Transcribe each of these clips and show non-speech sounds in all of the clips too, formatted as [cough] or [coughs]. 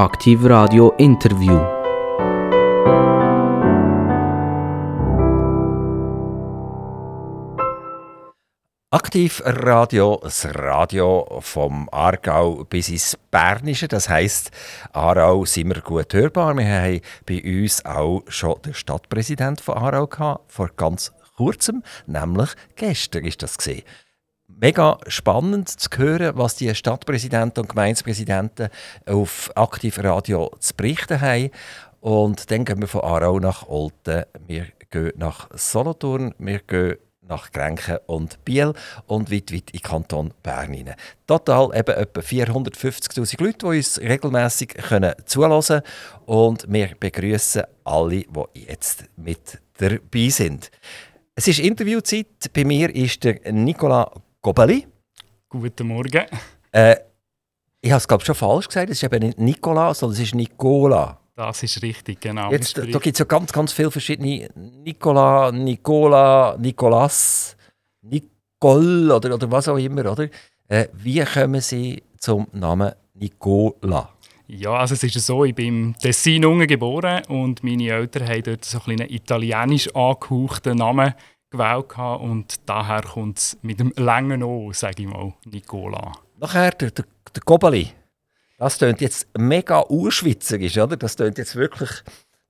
Aktiv Radio Interview. Aktiv Radio, das Radio vom Aargau bis ins Bernische. Das heisst, Aarau sind wir gut hörbar. Wir haben bei uns auch schon den Stadtpräsident von Aarau gehabt, vor ganz kurzem, nämlich gestern ist das gesehen. Mega spannend zu hören, was die Stadtpräsidenten und Gemeindepräsidenten auf Aktiv Radio zu berichten haben. Und dann gehen wir von Aarau nach Olten, wir gehen nach Solothurn, wir gehen nach Grenken und Biel und weit, weit in Kanton Bern hinein. Total eben etwa 450'000 Leute, die uns regelmässig zuhören können. Und wir begrüßen alle, die jetzt mit dabei sind. Es ist Interviewzeit. Bei mir ist der Nicola Gobeli. Guten Morgen. Äh, ich habe es glaube schon falsch gesagt. Es ist eben nicht Nicola, sondern es ist Nicola. Das ist richtig, genau. Jetzt, da gibt es ja ganz, ganz viele verschiedene Nicola, Nicola, Nicolas, Nicole oder, oder was auch immer, oder? Äh, wie kommen Sie zum Namen Nicola? Ja, also es ist so, ich bin im Tessin geboren und meine Eltern haben dort so einen italienisch angehauchten Namen gewählt und daher kommt es mit dem langen O, sage ich mal, Nicola. Nachher der, der, der Gobeli. Das klingt jetzt mega urschwitzerisch, oder? Das klingt jetzt wirklich...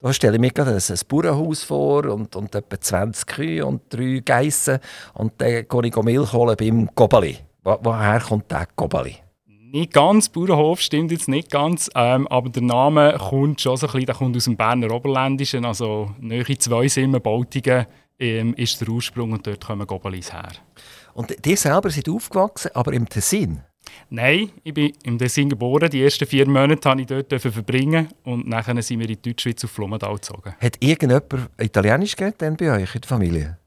Da stelle ich mir gerade ein, Bauernhaus vor und, und etwa 20 Kühe und drei Geissen und dann gehe ich Milch holen beim Gobeli. Wo, woher kommt der Gobeli? Nicht ganz, Bauernhof stimmt jetzt nicht ganz, ähm, aber der Name kommt schon so ein bisschen, der kommt aus dem Berner Oberländischen, also nahe zwei Simmen, Bautigen ähm, ist der Ursprung und dort kommen Gobelis her. Und die selber sind aufgewachsen, aber im Tessin? Nein, ich bin im Tessin geboren. Die ersten vier Monate durfte ich dort verbringen und nachher sind wir in die Deutschschweiz auf Flumendal gezogen. Hat irgendjemand Italienisch geredet bei euch in der Familie?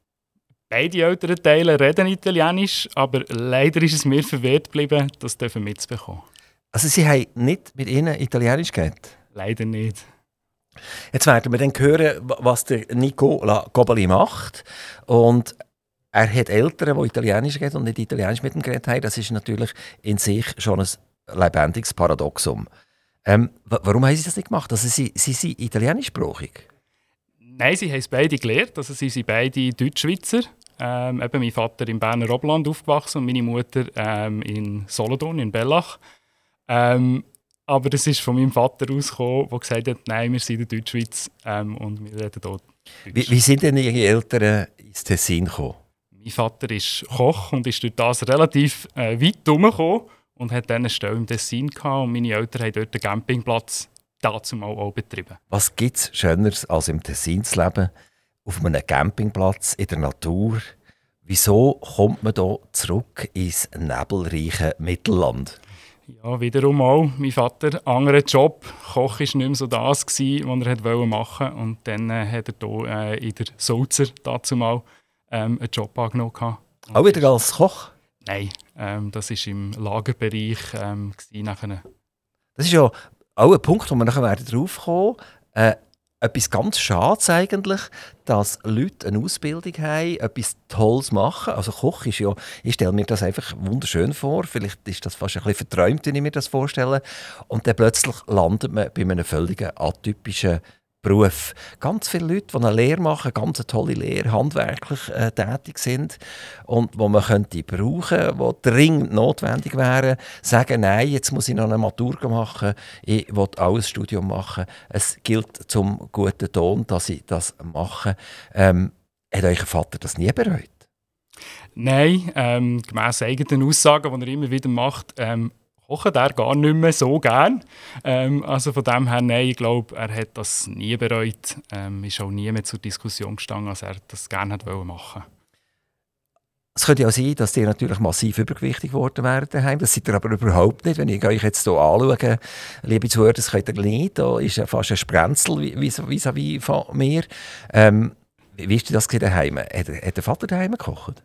Beide älteren Teile reden Italienisch, aber leider ist es mir verwehrt geblieben, das mitzubekommen. Also Sie haben nicht mit ihnen Italienisch geredet? Leider nicht. Jetzt werden wir dann hören, was der Nicola Gobeli macht. Und er hat Eltern, die Italienisch reden und nicht Italienisch mit ihm geredet haben. Das ist natürlich in sich schon ein lebendiges Paradoxum. Ähm, warum haben sie das nicht gemacht? Also sie, sie sind italienischsprachig? Nein, sie haben es beide gelernt. Also sie sind beide Deutschschweizer. Ähm, eben mein Vater im Berner Oberland aufgewachsen und meine Mutter ähm, in Solothurn, in Bellach. Ähm, aber es ist von meinem Vater ausgekommen, der gesagt hat, nein, wir sind in der Deutschschweiz ähm, und wir reden dort Wie, wie sind denn Ihre Eltern ins Tessin gekommen? Mein Vater ist Koch und ist durch das relativ äh, weit herumgekommen und hat dann eine Stelle im Tessin gehabt und meine Eltern haben dort einen Campingplatz dazu mal auch betrieben. Was gibt es Schöneres als im Tessin zu leben? Auf einem Campingplatz in der Natur? Wieso kommt man hier zurück ins nebelreiche Mittelland? Ja, wiederum auch. Mein Vater, anderer Job. Koch war nicht mehr so das, was er machen wollte. Und dann äh, hat er hier äh, in der Sulzer dazu mal ähm, einen Job angenommen. Auch wieder als Koch? Nein, ähm, das war im Lagerbereich. Ähm, das ist ja auch ein Punkt, wo wir nachher drauf kommen äh, etwas ganz Schades eigentlich, dass Leute eine Ausbildung haben, etwas Tolles machen. Also Koch ist ja, ich stelle mir das einfach wunderschön vor, vielleicht ist das fast ein bisschen verträumt, wenn ich mir das vorstelle. Und dann plötzlich landet man bei einem völlig atypischen Beruf. Ganz viele Leute, die eine Lehre machen, ganz tolle Lehre, handwerklich äh, tätig sind und wo man könnte brauchen, die dringend notwendig wären, sagen, nein, jetzt muss ich noch eine Matur machen, ich will auch ein Studium machen. Es gilt zum guten Ton, dass ich das mache. Ähm, hat euer Vater das nie bereut? Nein, ähm, gemäss eigenen Aussagen, die er immer wieder macht, ähm, kochen er gar nicht mehr so gern. Ähm, also von dem her, nein, ich glaube, er hat das nie bereut. Ähm, ist auch nie mehr zur Diskussion gestanden, als er das gerne hat machen es könnte ja sein, dass ihr natürlich massiv übergewichtig geworden wären daheim. Das seid ihr aber überhaupt nicht. Wenn ich euch jetzt hier anschaue, liebe Zuhörer, das könnt ihr nicht. Da ist ja fast ein Sprenzel vis-à-vis -vis von mir. Ähm, wie ist das daheim? Hat, hat der Vater daheim gekocht?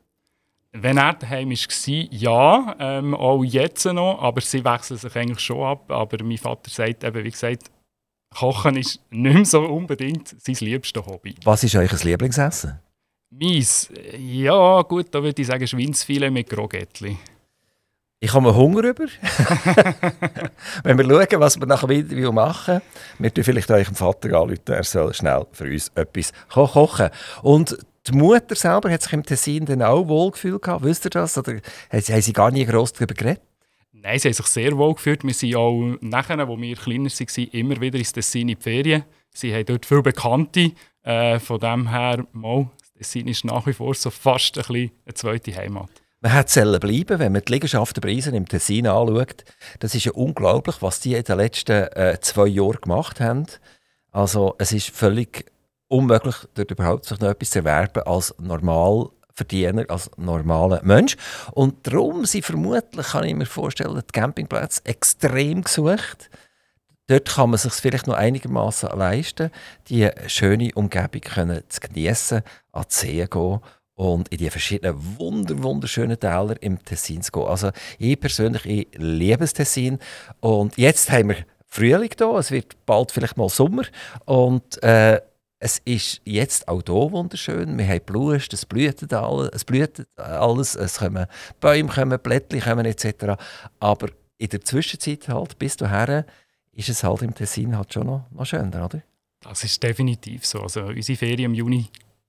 Wenn er daheim war, ja, ähm, auch jetzt noch, aber sie wechseln sich eigentlich schon ab. Aber mein Vater sagt eben, wie gesagt, Kochen ist nicht mehr so unbedingt sein liebstes Hobby. Was ist euch Lieblingsessen? Meins? Ja, gut, da würde ich sagen Schweinsfilet mit Grogettli. Ich habe Hunger über. [laughs] wenn wir schauen, was wir nach dem Interview machen, wir vielleicht eurem Vater anrufen, er soll schnell für uns etwas ko kochen. Und die Mutter selber hat sich im Tessin dann auch wohlgefühlt gehabt, wisst ihr das? Oder haben sie, gar nie gross darüber geredet? Nein, sie haben sich sehr wohl gefühlt. Wir sind auch nachher, wo wir kleiner waren, immer wieder ins Tessin in die Ferien. Sie haben dort viele Bekannte. Äh, von dem her, mal, das Tessin ist nach wie vor so fast ein bisschen eine zweite Heimat. Man hat sollen bleiben, wenn man die Liegenschaftenpreise im Tessin anschaut. Das ist ja unglaublich, was die in den letzten äh, zwei Jahren gemacht haben. Also es ist völlig unmöglich, dort überhaupt sich noch etwas zu erwerben als Normalverdiener, als normaler Mensch. Und darum sind vermutlich, kann ich mir vorstellen, die Campingplätze extrem gesucht. Dort kann man sich vielleicht noch einigermaßen leisten, die schöne Umgebung können zu genießen, an die See gehen und in die verschiedenen wunder wunderschönen Täler im Tessin zu gehen. Also ich persönlich ich liebe das Tessin und jetzt haben wir Frühling da, es wird bald vielleicht mal Sommer und äh, es ist jetzt auch hier wunderschön. Wir haben Blust, es blüht alles, es blüht alles, es kommen Bäume, kommen Blättchen kommen etc. Aber in der Zwischenzeit halt bis dahin ist es halt im Tessin halt schon noch, noch schöner, oder? Das ist definitiv so. Also unsere Ferien im Juni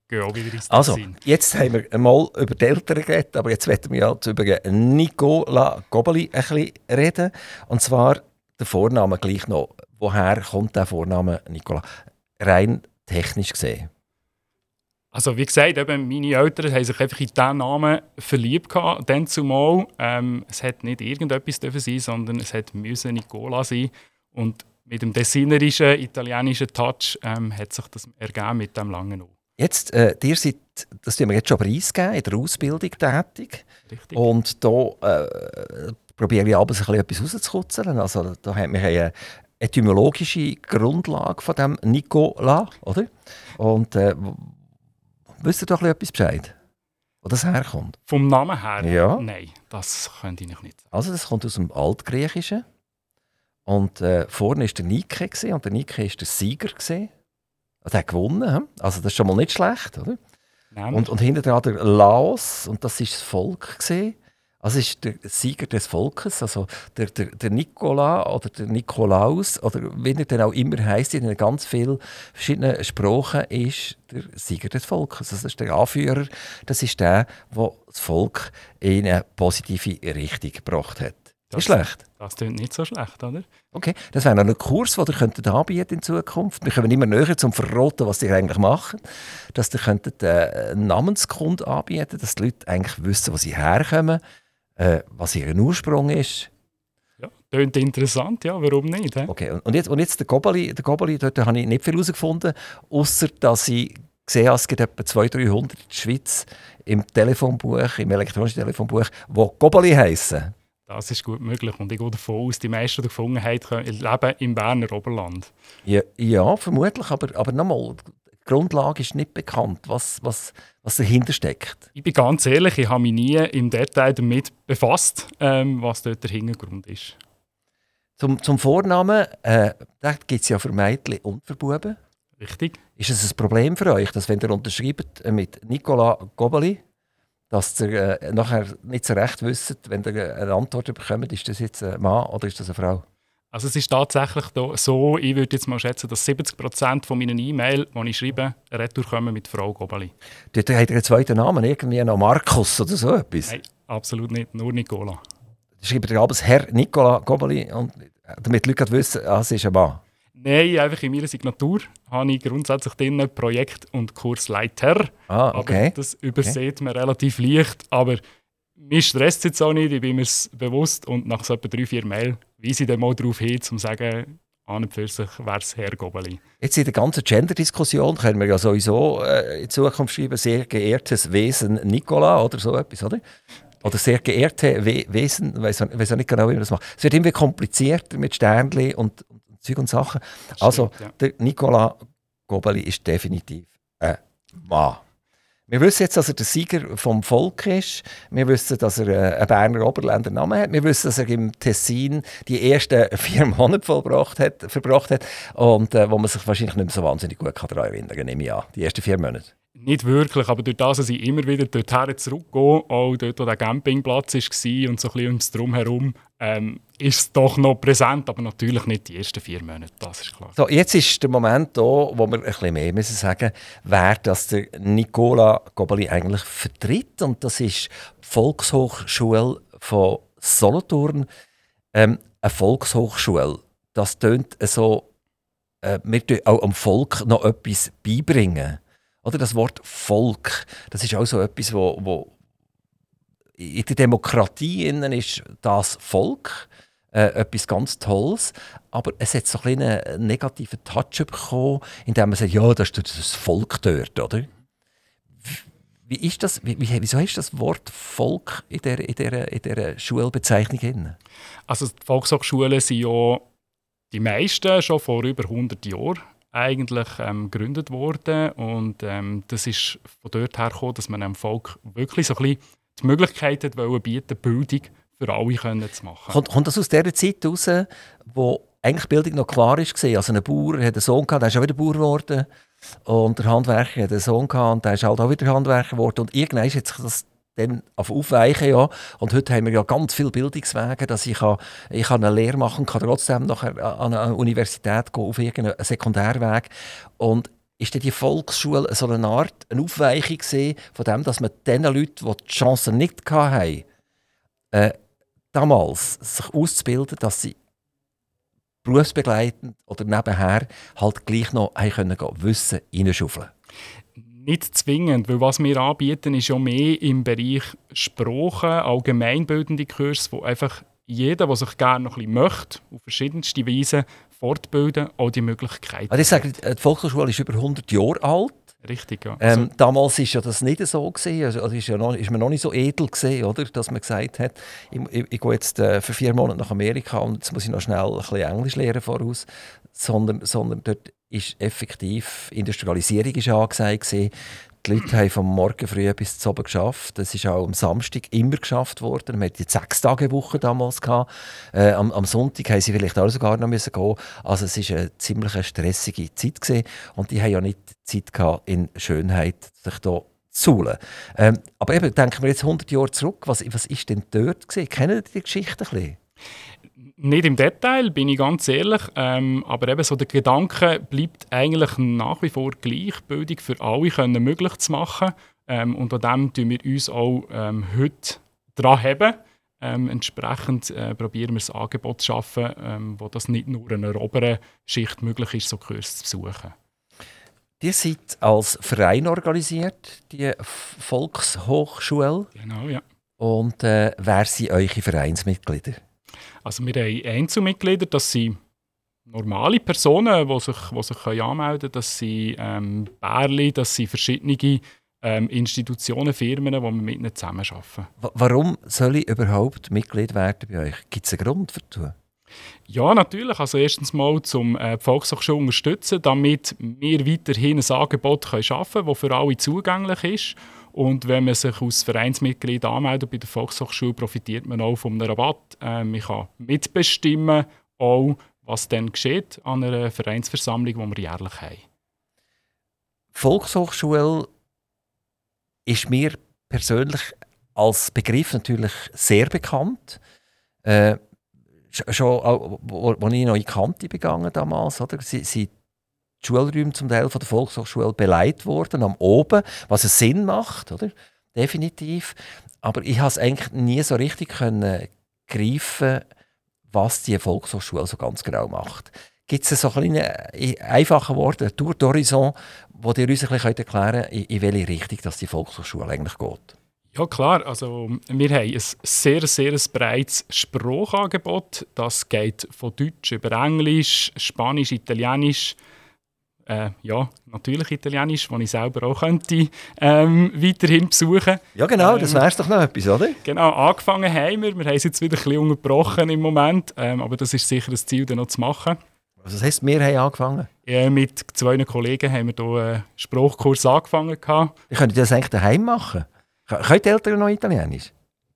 gehen auch wieder ins Also, Tessin. jetzt haben wir einmal über die Eltern geredet, aber jetzt werden wir halt über Nicola Gobeli ein bisschen reden. Und zwar der Vorname gleich noch. Woher kommt der Vorname Nicola? Rein technisch gesehen. Also wie gesagt, eben meine Eltern haben sich einfach in diesen Namen verliebt gehabt, dann zumal. Ähm, es hat nicht irgendetwas dürfen sein, sondern es hat müssen Nicola sein. Und mit dem dessinerischen, italienischen Touch ähm, hat sich das ergeben mit dem langen O. Jetzt, äh, ihr seid, das tun wir jetzt schon preisgeben, in der Ausbildung tätig. Richtig? Und da äh, probiere ich abends ein bisschen etwas rauszukutzeln. Also, da haben wir eine etymologische Grundlage von dem Nicola, oder? Und äh, wisst ihr doch ein bisschen etwas Bescheid, wo das herkommt? Vom Namen her? Ja. Nein, das könnte ich noch nicht. Also das kommt aus dem Altgriechischen. Und äh, vorne war der Nike gewesen, und der Nike war der Sieger. Gewesen. Und der hat gewonnen. hm? Also das ist schon mal nicht schlecht, oder? Nein. Und, und hinter dran der Laos, und das war das Volk. Gewesen. Also ist der Sieger des Volkes, also der, der, der Nikola oder der Nikolaus, oder wie er dann auch immer heisst, in ganz vielen verschiedenen Sprachen, ist der Sieger des Volkes. Also das ist der Anführer, das ist der, der das Volk in eine positive Richtung gebracht hat. Das- ist schlecht. das klingt nicht so schlecht, oder? Okay, das wäre noch ein Kurs, den ihr könntet anbieten in Zukunft. Wir kommen immer näher zum Verraten, was ihr eigentlich macht. Dass ihr könntet äh, einen Namenskund anbieten, dass die Leute eigentlich wissen, wo sie herkommen, äh, was ihr Ursprung ist. Ja, klingt interessant, ja, warum nicht? hä? Okay, und- jetzt, und jetzt der Gobeli, der Gobeli, dort habe ich nicht viel herausgefunden, außer dass ich gesehen habe, es gibt etwa 200, 300 in der Schweiz im Telefonbuch, im elektronischen Telefonbuch, die Gobeli heissen. Das ist gut möglich. Und ich gehe davon aus, die meisten, haben, können- leben im Berner Oberland. Ja, ja vermutlich, aber, aber nochmal, Grundlage ist nicht bekannt, was, was, was dahinter steckt. Ich bin ganz ehrlich, ich habe mich nie im Detail damit befasst, ähm, was dort der Hintergrund ist. Zum, zum Vornamen, äh, da gibt es ja für Mädchen und für Buben. Richtig? Ist es ein Problem für euch, dass wenn ihr unterschreibt äh, mit Nicola Gobeli, dass ihr äh, nachher nicht so recht wisst, wenn ihr eine Antwort bekommt, ist das jetzt ein Mann oder ist das eine Frau? Also es ist tatsächlich so, ich würde jetzt mal schätzen, dass 70% von meinen E-Mails, die ich schreibe, retour kommen mit Frau Gobeli. Dort habt ihr einen zweiten Namen, irgendwie noch Markus oder so etwas. Nein, absolut nicht, nur Nicola. Schreibt ihr abends Herr Nicola Gobeli, und, damit die Leute wissen, ah, es ist ein Mann. Nein, einfach in meiner Signatur habe ich grundsätzlich drin Projekt- und Kursleiter. Ah, Aber okay. das übersieht man relativ leicht. Aber mich stresst es jetzt auch nicht, ich bin mir bewusst. Und nach so etwa drei, vier Mail weise ich dann mal darauf hin, um zu sagen, an und für sich wäre es Herr Gobeli. Jetzt in der ganzen Gender-Diskussion können wir ja sowieso äh, in Zukunft schreiben, sehr geehrtes Wesen Nicola oder so etwas, oder? Oder sehr geehrte We Wesen, ich weiß auch nicht genau, wie man das macht. Es wird immer komplizierter mit Sternli und, und Zeug und Sachen. Also, stimmt, ja. der Nicola Gobeli ist definitiv ein Mann. Wir wissen jetzt, dass er der Sieger vom Volk ist. Wir wissen, dass er äh, einen Berner Oberländer Namen hat. Wir wissen, dass er im Tessin die ersten [laughs] vier Monate vollbracht hat, verbracht hat und äh, wo man sich wahrscheinlich nicht mehr so wahnsinnig gut daran erinnern kann, nehme ich an. Die ersten vier Monate. Nicht wirklich, aber durch das, dass ich immer wieder dorthin zurückgehe, auch dort, wo der Campingplatz war und so ein bisschen ums Drumherum, ähm, ist es doch noch präsent, aber natürlich nicht die ersten vier Monate, das ist klar. So, jetzt ist der Moment da, wo wir ein bisschen mehr müssen sagen wer das der Nicola Gobeli eigentlich vertritt. Und das ist die Volkshochschule von Solothurn. Ähm, eine Volkshochschule, das tönt so, äh, wir auch am Volk noch etwas beibringen. Oder das Wort Volk, das ist auch so etwas, wo, wo in der Demokratie innen ist das Volk äh, etwas ganz Tolles, aber es hat so ein einen negativen Touch bekommen, indem man sagt, ja, das ist das Volk dort, oder? Wie ist das, wie, wieso ist das Wort Volk in dieser in der, in der Schulbezeichnung drin? Also die Volkshochschulen sind ja die meisten schon vor über 100 Jahren eigentlich ähm, gegründet worden und ähm, das ist von dort her gekommen, dass man dem Volk wirklich so ein bisschen die Möglichkeit hat bieten, Bildung für alle können zu machen. Kommt, kommt das aus der Zeit heraus, wo eigentlich Bildung noch klar war? Also ein Bauer hat einen Sohn gehabt, der ist auch wieder Bauer geworden und der Handwerker hat einen Sohn gehabt und der ist halt auch wieder Handwerker geworden und irgendwann hat sich das dann aufweichen. Ja. Und heute haben wir ja ganz viele Bildungswege, dass ich, kann, ich kann eine Lehre machen kann, trotzdem nachher an eine Universität gehen, auf irgendeinen Sekundärweg. Und ist die Volksschule so eine Art eine Aufweichung von dem, dass man den Leuten, die die Chance nicht hatten, äh, damals sich auszubilden, dass sie berufsbegleitend oder nebenher halt gleich noch können gehen, Wissen reinschaufeln nicht zwingend, weil was wir anbieten, ist ja mehr im Bereich Sprache, allgemeinbildende Kurse, wo einfach jeder, der sich gerne noch ein bisschen möchte, auf verschiedenste Weise fortbilden, auch die Möglichkeit also ich sage, die Volkshochschule ist über 100 Jahre alt. Richtig, ja. Ähm, also, damals war ja das nicht so gewesen, also ist, ja noch, ist man noch nicht so edel gewesen, oder, dass man gesagt hat, ich, ich, ich gehe jetzt äh, für vier Monate nach Amerika und jetzt muss ich noch schnell ein bisschen Englisch lernen voraus, sondern, sondern dort ist effektiv Industrialisierung ist angesagt gewesen. Die Leute haben vom Morgen früh bis zum Abend geschafft. Das ist auch am Samstag immer geschafft worden. Wir hatten die sechs Tage Woche damals. Äh, am, am, Sonntag haben sie vielleicht auch sogar noch müssen gehen. Also es ist eine ziemlich stressige Zeit gewesen. und die haben ja nicht Zeit gehabt, in Schönheit sich da zu ähm, Aber eben denken wir jetzt 100 Jahre zurück. Was, was ist denn dort gewesen? Kennen Sie die Geschichte ein bisschen? Nicht im Detail, bin ich ganz ehrlich. Ähm, aber eben so der Gedanke bleibt eigentlich nach wie vor gleich, Bildung für alle können möglich zu machen. Ähm, und an dem tun wir uns auch ähm, heute dran haben. Ähm, entsprechend äh, probieren wir ein Angebot zu schaffen, ähm, wo das nicht nur in einer oberen Schicht möglich ist, so Kurse zu besuchen. Ihr seid als Verein organisiert, die Volkshochschule. Genau, ja. Und äh, wer sind eure Vereinsmitglieder? Also wir haben Einzelmitglieder, das sind normale Personen, die sich, die sich anmelden können. Das sind ähm, Bärli, das sind verschiedene ähm, Institutionen, Firmen, die wir mit ihnen zusammenarbeiten. Warum soll ich überhaupt Mitglied werden bei euch? Gibt es einen Grund dafür? Ja, natürlich. Also erstens mal, um äh, die Volkshochschule unterstützen, damit wir weiterhin ein Angebot können schaffen können, das für alle zugänglich ist. Und wenn man sich als Vereinsmitglied anmeldet bei der Volkshochschule, profitiert man auch einem Rabatt. Äh, man kann mitbestimmen, auch, was dann geschieht an einer Vereinsversammlung, die wir jährlich haben. Volkshochschule ist mir persönlich als Begriff natürlich sehr bekannt. Äh, schon, als ich noch in Kante begangen damals, oder? Sie die Schulräume zum Teil von der Volkshochschule beleidigt worden, am Oben, was einen Sinn macht, oder? Definitiv. Aber ich habe es eigentlich nie so richtig können greifen, was die Volkshochschule so ganz genau macht. Gibt es so kleine, einfache Worte, ein Tour d'Horizon, wo ihr uns ein bisschen erklären könnt, in welche Richtung dass die Volkshochschule eigentlich geht? Ja klar, also wir haben ein sehr, sehr breites Sprachangebot. Das geht von Deutsch über Englisch, Spanisch, Italienisch, äh, ja, natürlich Italienisch, das ich selber auch könnte, ähm, weiterhin besuchen. Ja genau, das ähm, wäre doch noch etwas, oder? Genau, angefangen haben wir. Wir haben es jetzt wieder ein bisschen unterbrochen im Moment, ähm, aber das ist sicher das Ziel, dann noch zu machen. Also das heisst, wir haben angefangen? Ja, mit zwei Kollegen haben wir hier einen Spruchkurs angefangen. Ich könnte das eigentlich daheim machen? Können die Eltern noch Italienisch?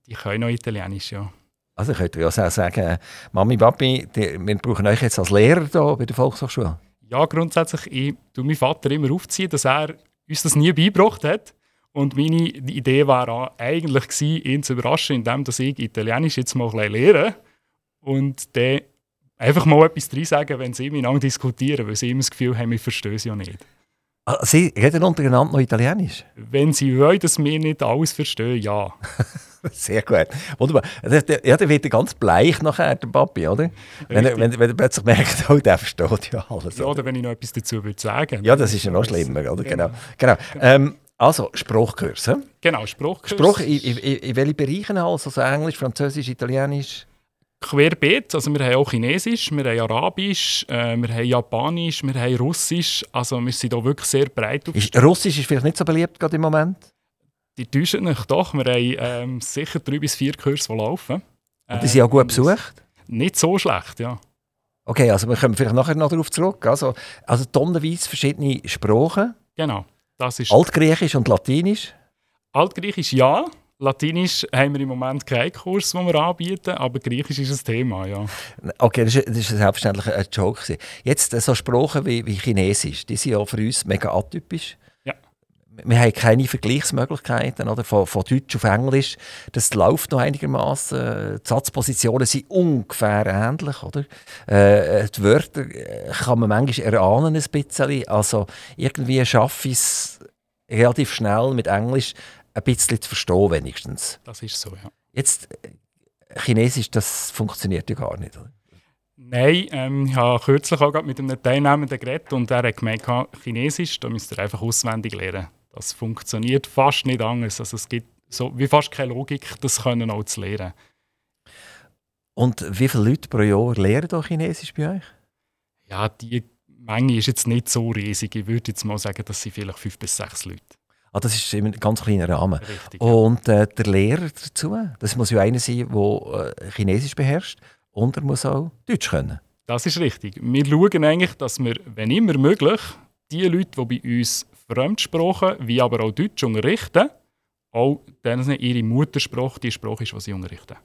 Die können noch Italienisch, ja. Also ich könnte ja auch sagen, Mami, Papi, wir brauchen euch jetzt als Lehrer hier bei der Volkshochschule. Ja, grundsätzlich, ich tue meinen Vater immer aufziehen, dass er uns das nie beigebracht hat. Und meine Idee war eigentlich gewesen, ihn zu überraschen, indem dass ich Italienisch jetzt mal ein lehre und dann einfach mal etwas drin sagen, wenn sie miteinander diskutieren, weil sie immer das Gefühl haben, wir verstehen es ja nicht. Ah, Sie reden untereinander noch Italienisch? Wenn sie wollen, dass wir nicht alles verstehen, ja. [laughs] Sehr gut. Wunderbar. Der- der- Ja, der wird ganz bleich nachher, der Papi, oder? Wenn er, wenn, wenn er plötzlich merkt, oh, der versteht ja alles. ja. oder? Wenn ich noch etwas dazu würde sagen. Ja, das ist ja noch schlimmer, oder? Genau. genau. Ähm, also, Spruchkurs. Genau, Spruchkurs. Spruch in, in, in, in welche Bereiche alles? Also Englisch, Französisch, Italienisch? querbeet. Also wir haben auch Chinesisch, wir haben Arabisch, äh, wir haben Japanisch, wir haben Russisch. Also wir sind da wirklich sehr breit Ist, Russisch ist vielleicht nicht so beliebt gerade im Moment. Die täuschen nicht doch. Wir haben ähm, sicher drei bis vier Kurse, die laufen. Und die sind auch gut Ähm, besucht. Nicht so schlecht, ja. Okay, also wir kommen vielleicht nachher noch darauf zurück. Also, also tonnenweise verschiedene Sprachen. Genau. Das ist Altgriechisch und Latinisch. Altgriechisch ja. Latinisch haben wir im Moment keinen Kurs, den wir anbieten, aber Griechisch ist ein Thema, ja. Okay, das ist selbstverständlich ein Joke. Jetzt äh, so Sprachen wie, wie Chinesisch, die sind ja für uns mega atypisch. Wir haben keine Vergleichsmöglichkeiten oder? Von, von Deutsch auf Englisch. Das läuft noch einigermaßen. Die Satzpositionen sind ungefähr ähnlich. Oder? Äh, die Wörter äh, kann man manchmal erahnen ein bisschen. Also irgendwie schaffe ich es relativ schnell mit Englisch ein bisschen zu verstehen wenigstens. Das ist so, ja. Jetzt, äh, Chinesisch, das funktioniert ja gar nicht. Oder? Nein, ähm, ich habe kürzlich auch mit einem Teilnehmenden geredet und er hat gemeint, Chinesisch, da müsst ihr einfach auswendig lernen. Das funktioniert fast nicht anders. Also es gibt so wie fast keine Logik, das können auch zu lernen. Und wie viele Leute pro Jahr lernen da Chinesisch bei euch? Ja, die Menge ist jetzt nicht so riesig. Ich würde jetzt mal sagen, das sind vielleicht fünf bis sechs Leute. Ah, das ist in einem ganz kleinen Rahmen. Richtig. ja. Und äh, der Lehrer dazu, das muss ja einer sein, der äh, Chinesisch beherrscht und er muss auch Deutsch können. Das ist richtig. Wir schauen eigentlich, dass wir, wenn immer möglich, die Leute, die bei uns Fremdsprachen, wie aber auch Deutsch unterrichten, auch denen ihre Muttersprache die Sprache ist, die sie unterrichten.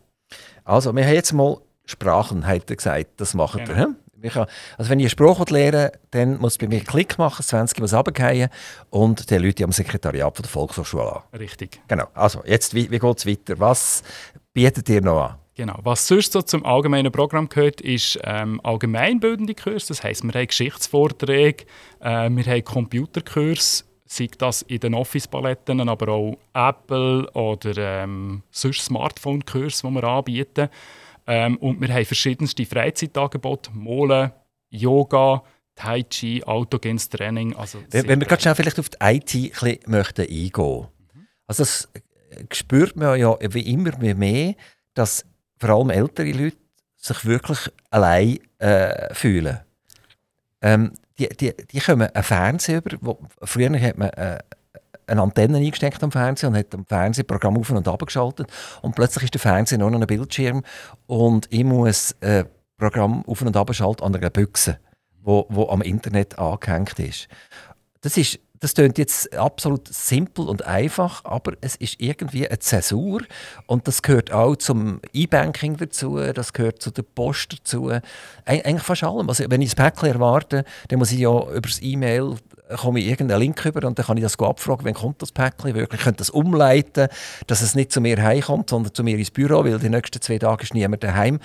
Also, wir haben jetzt mal Sprachen, hat er gesagt, das macht Genau. Ich kann, also wenn ich eine Sprache lernen dann muss bei mir einen Klick machen, das 20 muss runterfallen und dann Leute am Sekretariat von der Volkshochschule an. Richtig. Genau, also jetzt, wie, wie geht es weiter? Was bietet ihr noch an? Genau. Was sonst so zum allgemeinen Programm gehört, ist ähm, allgemeinbildende Kurse. Das heisst, wir haben Geschichtsvorträge, äh, wir haben Computerkurse, sei das in den Office-Paletten, aber auch Apple oder ähm, sonst Smartphone-Kurse, die wir anbieten. Ähm, und wir haben verschiedenste Freizeitangebote, Molen, Yoga, Tai Chi, autogenes Training. Also Wenn, wenn wir gerade schnell vielleicht auf die IT ein bisschen möchten eingehen Also das äh, spürt man ja wie immer mehr, dass vor allem ältere Leute sich wirklich allein äh, fühlen. Ähm, die, die, die kommen einen Fernseher über. Wo, früher hat man äh, eine Antenne eingesteckt am Fernseher und hat am Fernsehprogramm auf und ab geschaltet. Und plötzlich ist der Fernseher nur noch ein Bildschirm und ich muss ein Programm auf und ab schalten an einer Büchse, wo, wo am Internet angehängt ist. Das ist das klingt jetzt absolut simpel und einfach, aber es ist irgendwie eine Zäsur und das gehört auch zum E-Banking dazu, das gehört zu der Post dazu, Eig eigentlich fast allem. Also wenn ich ein Päckchen erwarte, dann muss ich ja über das E-Mail irgendeinen Link über und dann kann ich das abfragen, wann kommt das Päckchen wirklich. Ich könnte das umleiten, dass es nicht zu mir heimkommt, sondern zu mir ins Büro, weil die nächsten zwei Tage ist niemand daheim.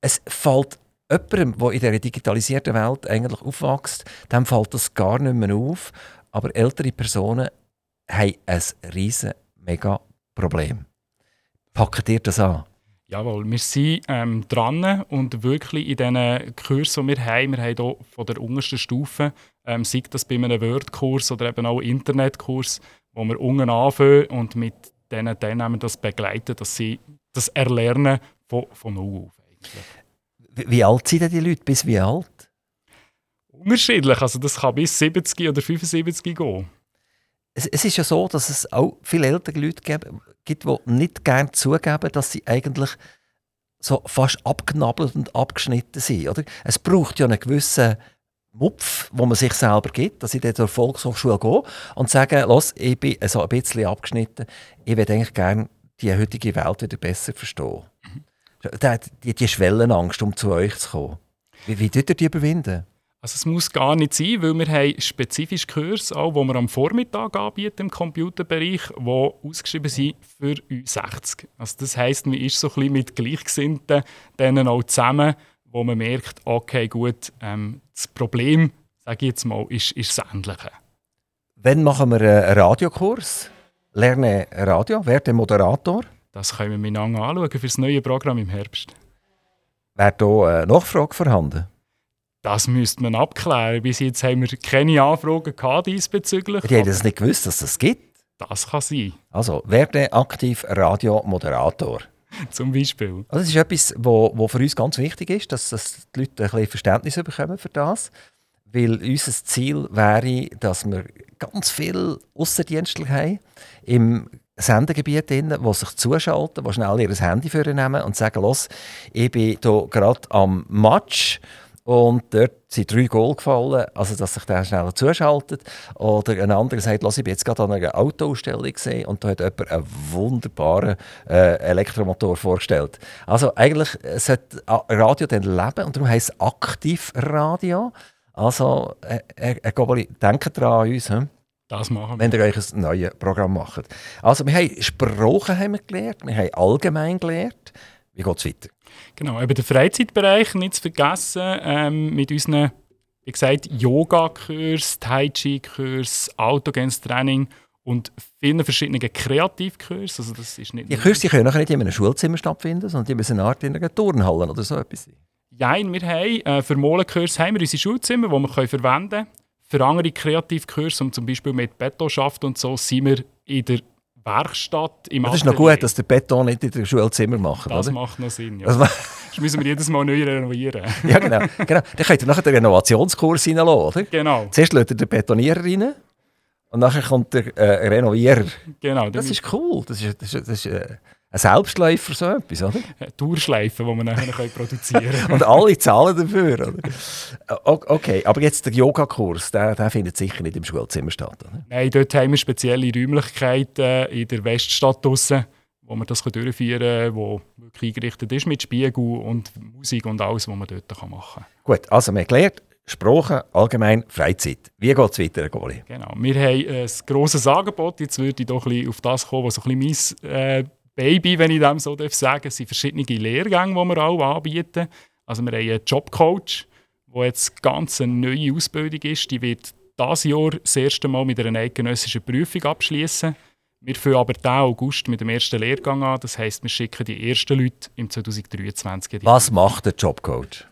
Es fällt jemandem, der in dieser digitalisierten Welt eigentlich aufwächst, dem fällt das gar nicht mehr auf. Aber ältere Personen haben ein riesen mega Problem. Packt ihr das an? Jawohl, wir sind ähm, dran und wirklich in diesen Kursen, die wir haben, wir haben hier von der untersten Stufe, ähm, sei das bei einem Word-Kurs oder eben auch Internetkurs, wo wir unten anfangen und mit diesen Teilnehmern das begleiten, dass sie das erlernen von, von null auf. Eigentlich. Wie, wie alt sind denn die Leute? Bis wie alt? Unterschiedlich, also das kann bis 70 oder 75 gehen. Es, es ist ja so, dass es auch viele ältere Leute gibt, die nicht gerne zugeben, dass sie eigentlich so fast abgenabelt und abgeschnitten sind. Oder? Es braucht ja einen gewissen Mupf, wo man sich selber gibt, dass ich dann zur Volkshochschule gehe und sage, los, ich bin so ein bisschen abgeschnitten, ich würde eigentlich gerne die heutige Welt wieder besser verstehen. Die, die, die Schwellenangst, um zu euch zu kommen. Wie, wie tut ihr die überwinden? Also es muss gar nicht sein, weil wir haben spezifische Kurse, auch, die wir am Vormittag anbieten im Computerbereich, die ausgeschrieben sind für U60. Also das heisst, man ist so ein bisschen mit Gleichgesinnten denen auch zusammen, wo man merkt, okay, gut, ähm, das Problem, sage ich jetzt mal, ist, ist das Ähnliche. Wann machen wir einen Radiokurs? Lerne Radio, werde Moderator. Das können wir miteinander anschauen für das neue Programm im Herbst. Wäre hier eine Nachfrage vorhanden? Das müsste man abklären. Bis jetzt haben wir keine Anfragen gehabt diesbezüglich. Die haben das nicht gewusst, dass das gibt. Das kann sein. Also, werde aktiv Radiomoderator. Zum Beispiel. Also das ist etwas, wo für uns ganz wichtig ist, dass, dass die Leute ein bisschen Verständnis bekommen für das. Weil unser Ziel wäre, dass wir ganz viel Aussendienstler haben im Sendegebiet, drin, die sich zuschalten, die schnell ihr Handy vornehmen und sagen, los, ich bin hier gerade am Match und dort sind drei Goal gefallen, also dass sich der schneller zuschaltet. Oder ein anderer sagt, ich bin jetzt gerade an einer Autoausstellung gesehen und da hat jemand einen wunderbaren äh, Elektromotor vorgestellt. Also eigentlich sollte Radio dann leben und darum heisst es Aktivradio. Also, äh, äh, Gobeli, denkt daran an uns. Hm? Das machen wir. Wenn ihr euch ein neues Programm macht. Also, wir haben Sprachen haben wir gelernt, wir haben allgemein gelernt. Wie geht es weiter? Genau, eben der Freizeitbereich nicht zu vergessen, ähm, mit unseren, wie gesagt, Yoga-Kurs, Tai Chi-Kurs, Autogenes Training und vielen verschiedenen Kreativkursen. Also das ist nicht die Kurse können auch nicht in einem Schulzimmer stattfinden, sondern die müssen eine Art in einer Turnhalle oder so etwas sein. Nein, wir haben äh, für Molenkurs haben wir unsere Schulzimmer, die wir können verwenden können. Für andere Kreativkurse, um zum Beispiel mit Betonschaft und so, sind wir in der Werkstatt im Das ist noch gut, dass der Beton nicht in der Schulzimmer macht. Das oder? macht noch Sinn, ja. Das Das müssen wir jedes Mal neu renovieren. [laughs] ja, genau. genau. Dann könnt ihr nachher den Renovationskurs reinlassen, oder? Genau. Zuerst lädt ihr den Betonierer rein und nachher kommt der äh, Renovierer. Genau. Das ist cool. Das ist, das ist, das ist äh, ein Selbstläufer, so etwas, oder? Tourschleifen, die wir nachher produzieren können. [laughs] Und alle zahlen dafür, oder? Okay, aber jetzt der Yogakurs, der, der findet sicher nicht im Schulzimmer statt, oder? Nein, dort haben wir spezielle Räumlichkeiten in der Weststadt draussen, wo wir das durchführen können, wo wirklich eingerichtet ist mit Spiegel und Musik und alles, was man dort machen kann. Gut, also wir haben gelernt, Sprache, allgemein Freizeit. Wie geht es weiter, Goli? Genau. Wir haben ein grosses Angebot. Jetzt würde ich doch ein bisschen auf das kommen, was so ein bisschen mein äh, Baby, wenn ich dem so darf sagen Es sind verschiedene Lehrgänge, die wir auch anbieten. Also wir haben einen Jobcoach, der jetzt ganz eine neue Ausbildung ist. Die wird dieses Jahr das erste Mal mit einer eidgenössischen Prüfung abschließen. Wir fangen aber diesen August mit dem ersten Lehrgang an. Das heisst, wir schicken die ersten Leute im 2023. in die Was macht der Jobcoach?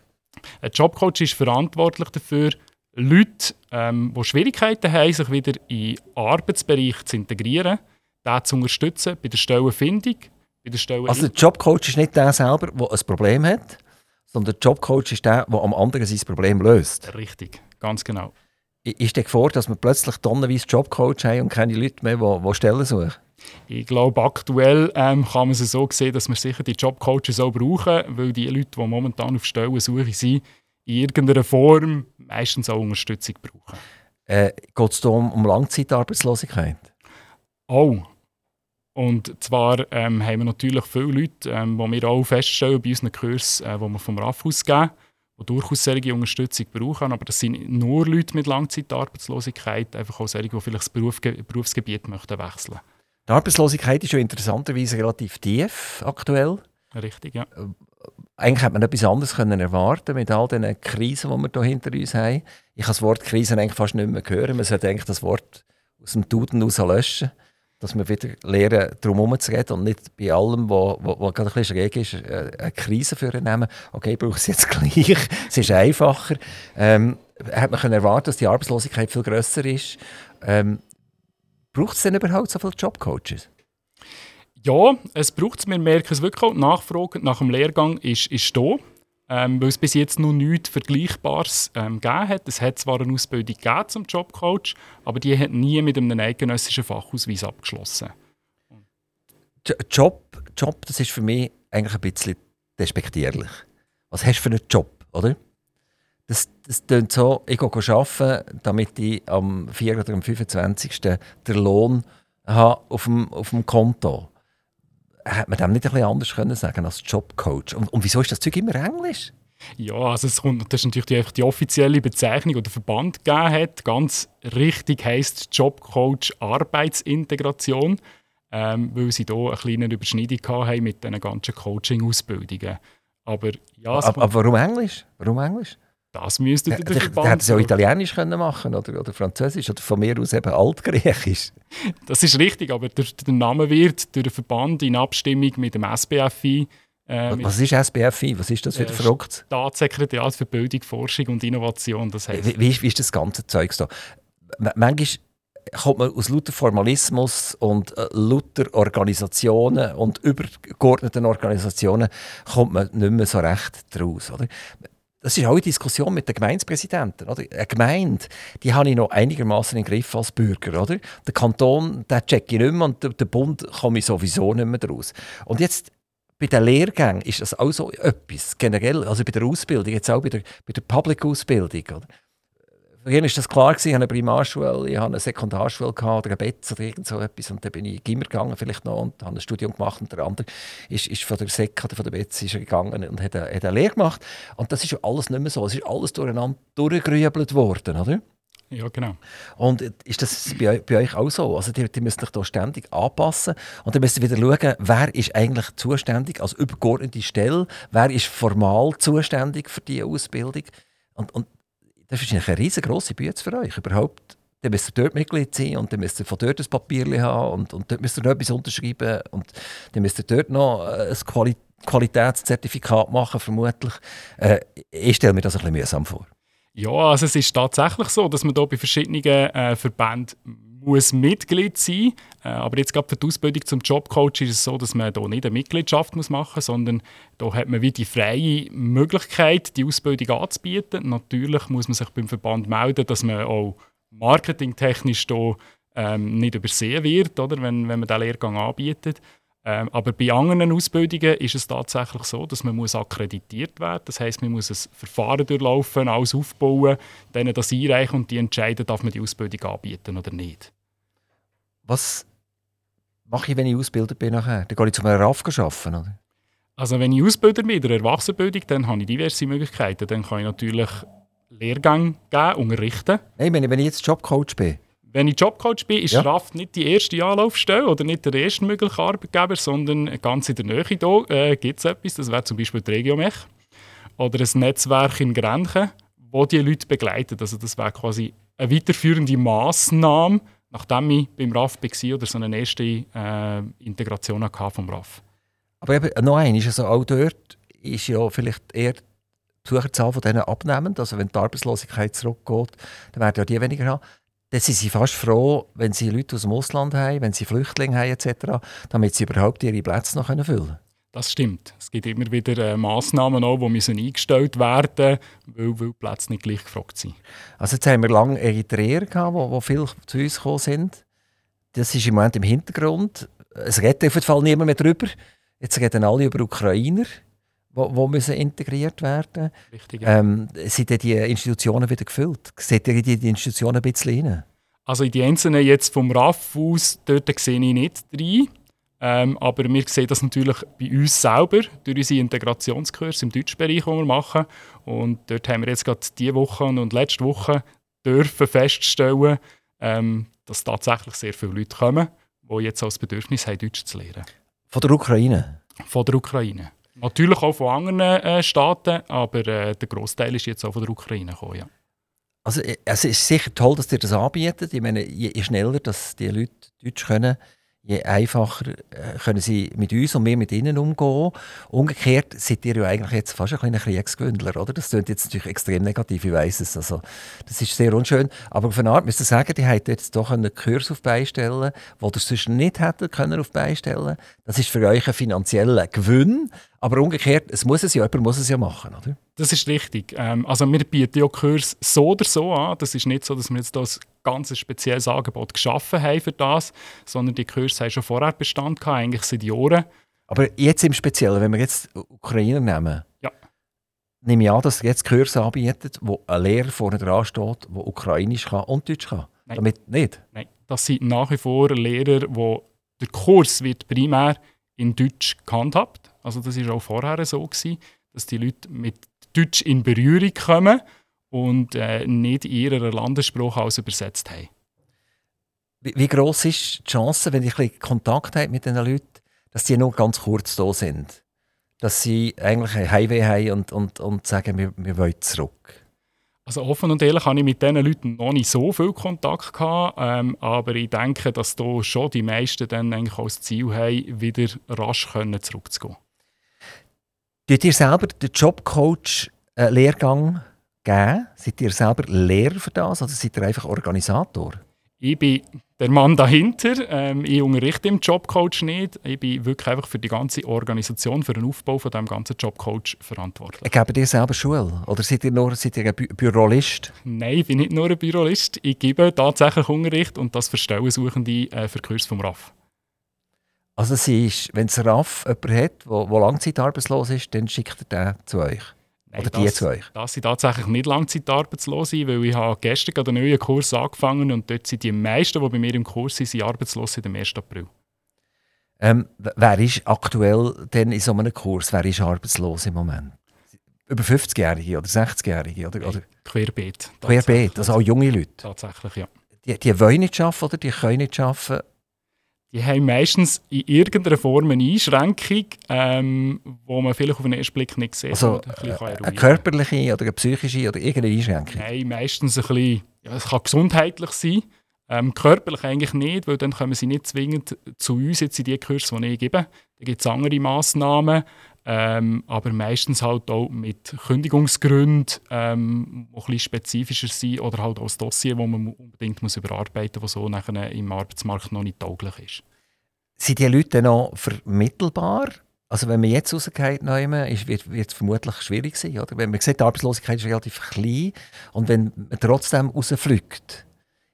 ein Jobcoach ist verantwortlich dafür, Leute, ähm, die Schwierigkeiten haben, sich wieder in den Arbeitsbereich zu integrieren, den zu unterstützen bei der Stellenfindung, bei der Stellen Also der Jobcoach ist nicht der selber, der ein Problem hat, sondern der Jobcoach ist der, der am anderen sein Problem löst. Richtig, ganz genau. Ist die Gefahr, dass wir plötzlich tonnenweise Jobcoach haben und keine Leute mehr, die, die Stellen suchen? Ich glaube, aktuell ähm, kann man es so sehen, dass wir sicher die Jobcoaches auch brauchen, weil die Leute, die momentan auf Stellensuche sind, in irgendeiner Form meistens auch Unterstützung brauchen. Äh, Geht es um, um Langzeitarbeitslosigkeit? Oh. Und zwar ähm, haben wir natürlich viele Leute, ähm, die wir auch feststellen bei unseren Kursen, äh, die wir vom RAF ausgeben, die durchaus solche Unterstützung brauchen. Aber das sind nur Leute mit Langzeitarbeitslosigkeit, einfach auch solche, die vielleicht das Beruf, Berufsgebiet möchten wechseln Die Arbeitslosigkeit ist ja interessanterweise relativ tief aktuell. Richtig, ja. Eigentlich hätte man etwas anderes können erwarten mit all den Krisen, die wir hier hinter uns haben. Ich kann das Wort Krisen eigentlich fast nicht mehr hören. Man sollte eigentlich das Wort aus dem Duden raus löschen, dass wir wieder lernen, darum herumzureden und nicht bei allem, was gerade ein bisschen schräg ist, eine Krise für nehmen. Okay, ich brauche es jetzt gleich. [laughs] es ist einfacher. Ähm, hätte man erwarten, dass die Arbeitslosigkeit viel grösser ist. Ähm, braucht es denn überhaupt so viele Jobcoaches? Ja, es braucht es. Wir merken es wirklich auch. Nachfrage nach dem Lehrgang ist, ist da. Ähm, weil es bis jetzt noch nichts Vergleichbares ähm, gegeben hat. Es hat zwar eine Ausbildung zum Jobcoach, aber die hat nie mit einem eidgenössischen Fachausweis abgeschlossen. Jo- Job, Job, das ist für mich eigentlich ein bisschen despektierlich. Was hast du für einen Job, oder? Das, das klingt so, ich gehe arbeiten, damit ich am 4. oder am 25. den Lohn habe auf dem, auf dem Konto. Hätte man dem nicht ein bisschen anders können sagen als Jobcoach? Und, und wieso ist das Zeug immer Englisch? Ja, also es kommt, das ist natürlich die, einfach die offizielle Bezeichnung, die der Verband gegeben hat. Ganz richtig heisst Jobcoach Arbeitsintegration, ähm, weil sie hier eine kleine Überschneidung haben mit diesen ganzen Coaching-Ausbildungen. Aber ja, aber, aber warum Englisch? Warum Englisch? Das müsste der, der Verband... Hätte es ja Italienisch können machen oder, oder Französisch oder von mir aus eben Altgriechisch. Das ist richtig, aber der, der Name wird durch den Verband in Abstimmung mit dem SBFI äh, Was ist SBFI? Was ist das für äh, verrückt? Staatssekretariat für Bildung, Forschung und Innovation. Das heißt. wie, wie, wie ist das ganze Zeug da? Manchmal kommt man aus lauter Formalismus und äh, lauter Organisationen und übergeordneten Organisationen kommt man nicht mehr so recht draus. Oder? Das ist auch eine Diskussion mit den Gemeindepräsidenten. Eine Gemeinde, die habe ich noch einigermaßen im Griff als Bürger. Oder? Der Kanton, den checke ich nicht mehr und der Bund komme ich sowieso nicht mehr draus. Und jetzt bei den Lehrgängen ist das auch so etwas, generell, also bei der Ausbildung, jetzt auch bei der, bei der Public-Ausbildung. Ihn war das klar, gewesen, ich habe eine Primarschule, ich habe eine Sekundarschule gehabt, oder ein Betz oder irgend so etwas und dann bin ich in Gimmer gegangen vielleicht noch und habe ein Studium gemacht und der andere ist, ist von der Sek oder von der Betz ist gegangen und hat eine, hat eine Lehre gemacht und das ist alles nicht mehr so, es ist alles durcheinander durchgerübelt worden, oder? Ja, genau. Und ist das bei, bei euch auch so? Also, die, die müssen sich da ständig anpassen und dann müsst ihr wieder schauen, wer ist eigentlich zuständig als übergeordnete Stelle, wer ist formal zuständig für diese Ausbildung. Und, und das ist eine riesengroße Bühne für euch überhaupt. Dann müsst ihr dort Mitglied sein und dann müsst ihr von dort ein Papier haben und, und dort müsst ihr noch etwas unterschreiben und dann müsst ihr dort noch ein Quali Qualitätszertifikat machen, vermutlich. Äh, ich stelle mir das ein bisschen mühsam vor. Ja, also es ist tatsächlich so, dass man da bei verschiedenen äh, Verbänden muss Mitglied sein äh, Aber jetzt gerade für die Ausbildung zum Jobcoach ist es so, dass man da nicht eine Mitgliedschaft machen muss, sondern da hat man wie die freie Möglichkeit, die Ausbildung anzubieten. Natürlich muss man sich beim Verband melden, dass man auch marketingtechnisch da ähm, nicht übersehen wird, oder, wenn, wenn man diesen Lehrgang anbietet. Ähm, aber bei anderen Ausbildungen ist es tatsächlich so, dass man muss akkreditiert werden muss. Das heißt, man muss ein Verfahren durchlaufen, alles aufbauen, denen das einreichen und die entscheiden, darf man die Ausbildung anbieten oder nicht. Was mache ich, wenn ich ausgebildet bin nachher? Dann gehe ich zu einem RAF arbeiten, oder? Also wenn ich Ausbilder bin, in der Erwachsenenbildung, dann habe ich diverse Möglichkeiten. Dann kann ich natürlich Lehrgänge geben, unterrichten. Nein, wenn ich jetzt Jobcoach bin, wenn ich Jobcoach bin, ist ja. RAF nicht die erste Anlaufstelle oder nicht der erste mögliche Arbeitgeber, sondern ganz in der Nähe hier äh, gibt es etwas. Das wäre zum Beispiel die Regiomech oder ein Netzwerk in Grenchen, wo die Leute begleitet. Also das wäre quasi eine weiterführende Massnahme, nachdem ich beim RAF war oder so eine erste äh, Integration hatte vom RAF. Aber eben, noch ein, ist also auch dort ist ja vielleicht eher die Besucherzahl von denen abnehmend. Also wenn die Arbeitslosigkeit zurückgeht, dann werden ja die weniger haben dann sind sie fast froh, wenn sie Leute aus dem Ausland haben, wenn sie Flüchtlinge haben etc., damit sie überhaupt ihre Plätze noch füllen können. Das stimmt. Es gibt immer wieder äh, Massnahmen, auch, die müssen eingestellt werden müssen, weil, weil Plätze nicht gleich gefragt sind. Also jetzt haben wir lange Eritreer, gehabt, die, die viel zu uns gekommen sind. Das ist im Moment im Hintergrund. Es redet auf jeden Fall niemand mehr darüber. Jetzt reden alle über Ukrainer, die, müssen integriert werden müssen. Ähm, sind die Institutionen wieder gefüllt? Seht ihr die Institutionen ein bisschen rein? Also in die einzelnen jetzt vom RAF aus, dort sehe ich nicht rein. Ähm, aber wir sehen das natürlich bei uns selber, durch unsere Integrationskurse im Deutschbereich, die wir machen. Und dort haben wir jetzt gerade diese Woche und letzte Woche dürfen feststellen, ähm, dass tatsächlich sehr viele Leute kommen, die jetzt als Bedürfnis haben, Deutsch zu lernen. Von der Ukraine? Von der Ukraine. Natürlich auch von anderen äh, Staaten, aber äh, der Großteil ist jetzt auch von der Ukraine gekommen, ja. Also äh, es ist sicher toll, dass ihr das anbietet. Ich meine, je schneller dass die Leute Deutsch können, je einfacher äh, können sie mit uns und wir mit ihnen umgehen. Umgekehrt seid ihr ja eigentlich jetzt fast ein kleiner Kriegsgewündler, oder? Das klingt jetzt natürlich extrem negativ, ich weiß es. Also, das ist sehr unschön. Aber auf eine Art müsst ihr sagen, die hätten jetzt doch einen Kurs auf beistellen, wo ihr sonst nicht hätten können auf beistellen. Das ist für euch ein finanzieller Gewinn. Aber umgekehrt, es muss es ja, jemand muss es ja machen, oder? Das ist richtig. Ähm, also wir bieten ja Kurs so oder so an. Das ist nicht so, dass wir jetzt das ganz spezielles Angebot geschaffen haben für das, sondern die Kurse haben schon vorher Bestand gehabt, eigentlich seit Jahren. Aber jetzt im Speziellen, wenn wir jetzt Ukrainer nehmen, ja. nehme ich an, dass ihr jetzt Kurse anbietet, wo ein Lehrer vorne dran steht, der Ukrainisch kann und Deutsch kann. Nein. Damit nicht? Nein, das sind nach wie vor Lehrer, wo der Kurs wird primär in Deutsch gehandhabt. Also das war auch vorher so gewesen, dass die Leute mit Deutsch in Berührung kommen und äh, nicht ihren Landesspruch als übersetzt haben. Wie, wie groß ist die Chance, wenn ich ein bisschen Kontakt habe mit diesen Leuten, dass sie nur ganz kurz da sind? Dass sie eigentlich ein Heimweh haben und, und, und sagen, wir, wir wollen zurück? Also offen und ehrlich habe ich mit diesen Leuten noch nicht so viel Kontakt gehabt, ähm, aber ich denke, dass da schon die meisten dann eigentlich auch das Ziel haben, wieder rasch können zurückzugehen. Tut ihr selber den Jobcoach-Lehrgang geben? Seid ihr selber Lehrer für das oder seid ihr einfach Organisator? Ich bin der Mann dahinter. Ähm, ich unterrichte im Jobcoach nicht. Ich bin wirklich einfach für die ganze Organisation, für den Aufbau von dem ganzen Jobcoach verantwortlich. Gebt ihr selber Schule? Oder seid ihr nur seid ihr ein Bü Bürolist? Nein, ich bin nicht nur ein Bürolist. Ich gebe tatsächlich Unterricht und das für Stellensuchende äh, für Kurs vom RAF. Also ist, wenn es RAF jemanden hat, der langzeitarbeitslos ist, dann schickt er den zu euch? Nein, Oder die das, zu euch? Das sind tatsächlich nicht langzeitarbeitslose, weil ich habe gestern gerade einen neuen Kurs angefangen und dort sind die meisten, die bei mir im Kurs sind, sind arbeitslos seit dem 1. April. Ähm, wer ist aktuell denn in so einem Kurs, wer ist arbeitslos im Moment? Über 50-Jährige oder 60-Jährige? Oder, oder Querbeet. Querbeet, also auch junge Leute? Tatsächlich, ja. Die, die wollen nicht arbeiten oder die können nicht arbeiten? Die haben meistens in irgendeiner Form eine Einschränkung, ähm, wo man vielleicht auf den ersten Blick nicht sieht. Also ein kann eine eruieren. körperliche oder eine psychische oder irgendeine Einschränkung? Nein, meistens ein bisschen, ja, es kann gesundheitlich sein. Ähm, körperlich eigentlich nicht, weil dann kommen sie nicht zwingend zu uns jetzt in die Kurse, die ich gebe. Da gibt es andere Massnahmen, ähm, aber meistens halt auch mit Kündigungsgründen, ähm, die ein bisschen spezifischer sind oder halt auch das Dossier, das man unbedingt muss überarbeiten muss, das so im Arbeitsmarkt noch nicht tauglich ist. Sind die Leute noch vermittelbar? Also wenn man jetzt rausgeht, wird, wird es vermutlich schwierig sein, oder? Wenn man sieht, die Arbeitslosigkeit ist relativ klein und wenn man trotzdem rausfliegt,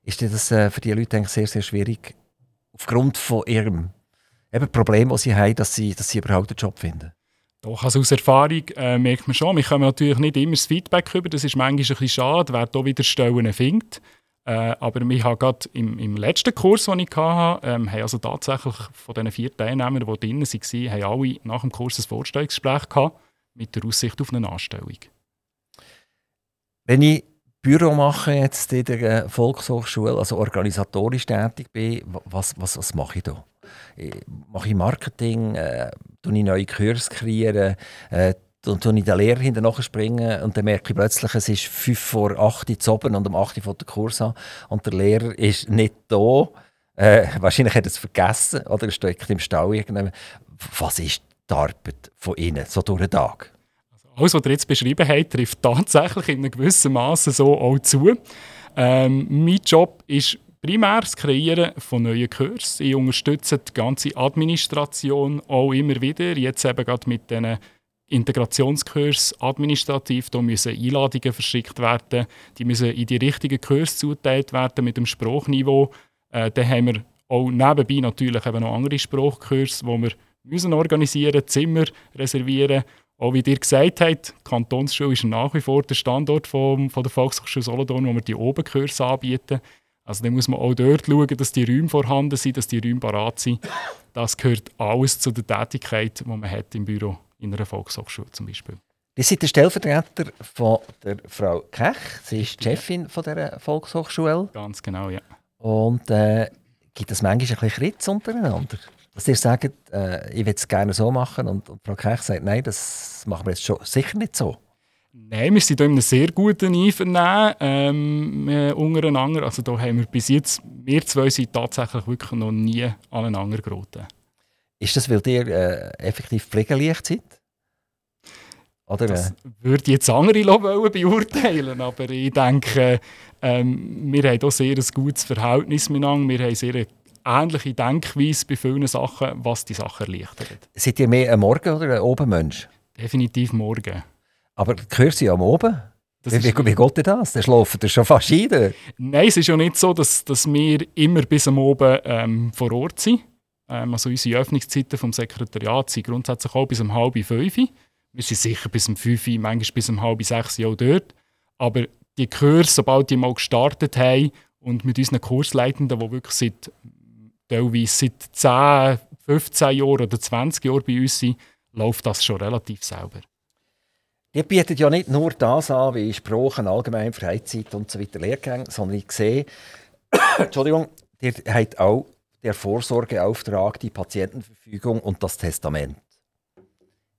ist das äh, für die Leute eigentlich sehr, sehr schwierig, aufgrund von ihrem Problem, das sie haben, dass sie, dass sie überhaupt einen Job finden. Doch, also aus Erfahrung äh, merkt man schon, wir kommen natürlich nicht immer das Feedback über, das ist manchmal ein bisschen schade, wer da wieder Stellen findet. Äh, aber wir haben gerade im, im letzten Kurs, den ich hatte, ähm, haben also tatsächlich von den vier Teilnehmern, die drin waren, haben alle nach dem Kurs ein Vorstellungsgespräch gehabt, mit der Aussicht auf eine Anstellung. Wenn ich Büro mache jetzt in der Volkshochschule, also organisatorisch tätig bin, was, was, was mache ich da? Mache ich Marketing, äh, ich neue Kurse kreieren, äh, dann tue ich den Lehrer hinterher springen und dann merke ich plötzlich, es ist 5 vor 8 Uhr oben und um 8 Uhr fängt der Kurs an und der Lehrer ist nicht da. Äh, wahrscheinlich hat er es vergessen oder er steckt im Stau irgendwann. Was ist die Arbeit von Ihnen, so durch den Tag? alles, was ihr jetzt beschrieben habt, trifft tatsächlich in einem gewissen Maße so auch zu. Ähm, mein Job ist primär das Kreieren von neuen Kursen. Ich unterstütze die ganze Administration auch immer wieder. Jetzt eben gerade mit diesen Integrationskurs administrativ. Da müssen Einladungen verschickt werden. Die müssen in die richtigen Kurse zuteilt werden mit dem Spruchniveau. Äh, dann haben wir auch nebenbei natürlich eben noch andere Sprachkurse, die wir müssen organisieren, Zimmer reservieren auch wie ihr gesagt habt, die Kantonsschule ist nach wie vor der Standort vom, von der Volkshochschule Solothurn, wo wir die Obenkurse anbieten. Also dann muss man auch dort schauen, dass die Räume vorhanden sind, dass die Räume parat sind. Das gehört alles zu der Tätigkeit, die man hat im Büro in einer Volkshochschule zum Beispiel. Ihr seid der Stellvertreter von der Frau Kech. Sie ist die Chefin von der Volkshochschule. Ganz genau, ja. Und äh, gibt es manchmal ein bisschen Kritz untereinander? Dass ihr sagt, äh, ich würde es gerne so machen und, und Frau Kech sagt, nein, das machen wir jetzt schon sicher nicht so. Nein, wir sind hier in einem sehr guten Einvernehmen ähm, äh, untereinander. Also da haben wir bis jetzt, wir zwei sind tatsächlich wirklich noch nie aneinander geraten. Ist das, weil ihr äh, effektiv pflegeleicht seid? Oder, das äh? würde jetzt andere wollen beurteilen, aber ich denke, ähm, wir haben hier sehr ein gutes Verhältnis miteinander. Wir haben sehr ähnliche Denkweise bei vielen Sachen, was die Sache erleichtert. Seid ihr mehr ein Morgen- oder ein Obenmensch? Definitiv morgen. Aber gehört sie am Oben? Das Wie, wie, wie geht denn das? Dann schlafen schon fast ein. Nein, es ist ja nicht so, dass, dass wir immer bis am Oben ähm, vor Ort sind. Ähm, also unsere Öffnungszeiten vom Sekretariat sind grundsätzlich auch bis um halb fünf. Wir sind sicher bis um fünf, manchmal bis um halb sechs auch dort. Aber die Kurse, sobald die mal gestartet haben und mit unseren Kursleitenden, die wirklich seit, teilweise seit 10, 15 Jahren oder 20 Jahren bei uns sind, läuft das schon relativ sauber. Die bietet ja nicht nur das an, wie Sprachen, allgemein Freizeit und so weiter Lehrgänge, sondern ich sehe, [coughs] Entschuldigung, ihr habt auch der Vorsorgeauftrag, die Patientenverfügung und das Testament.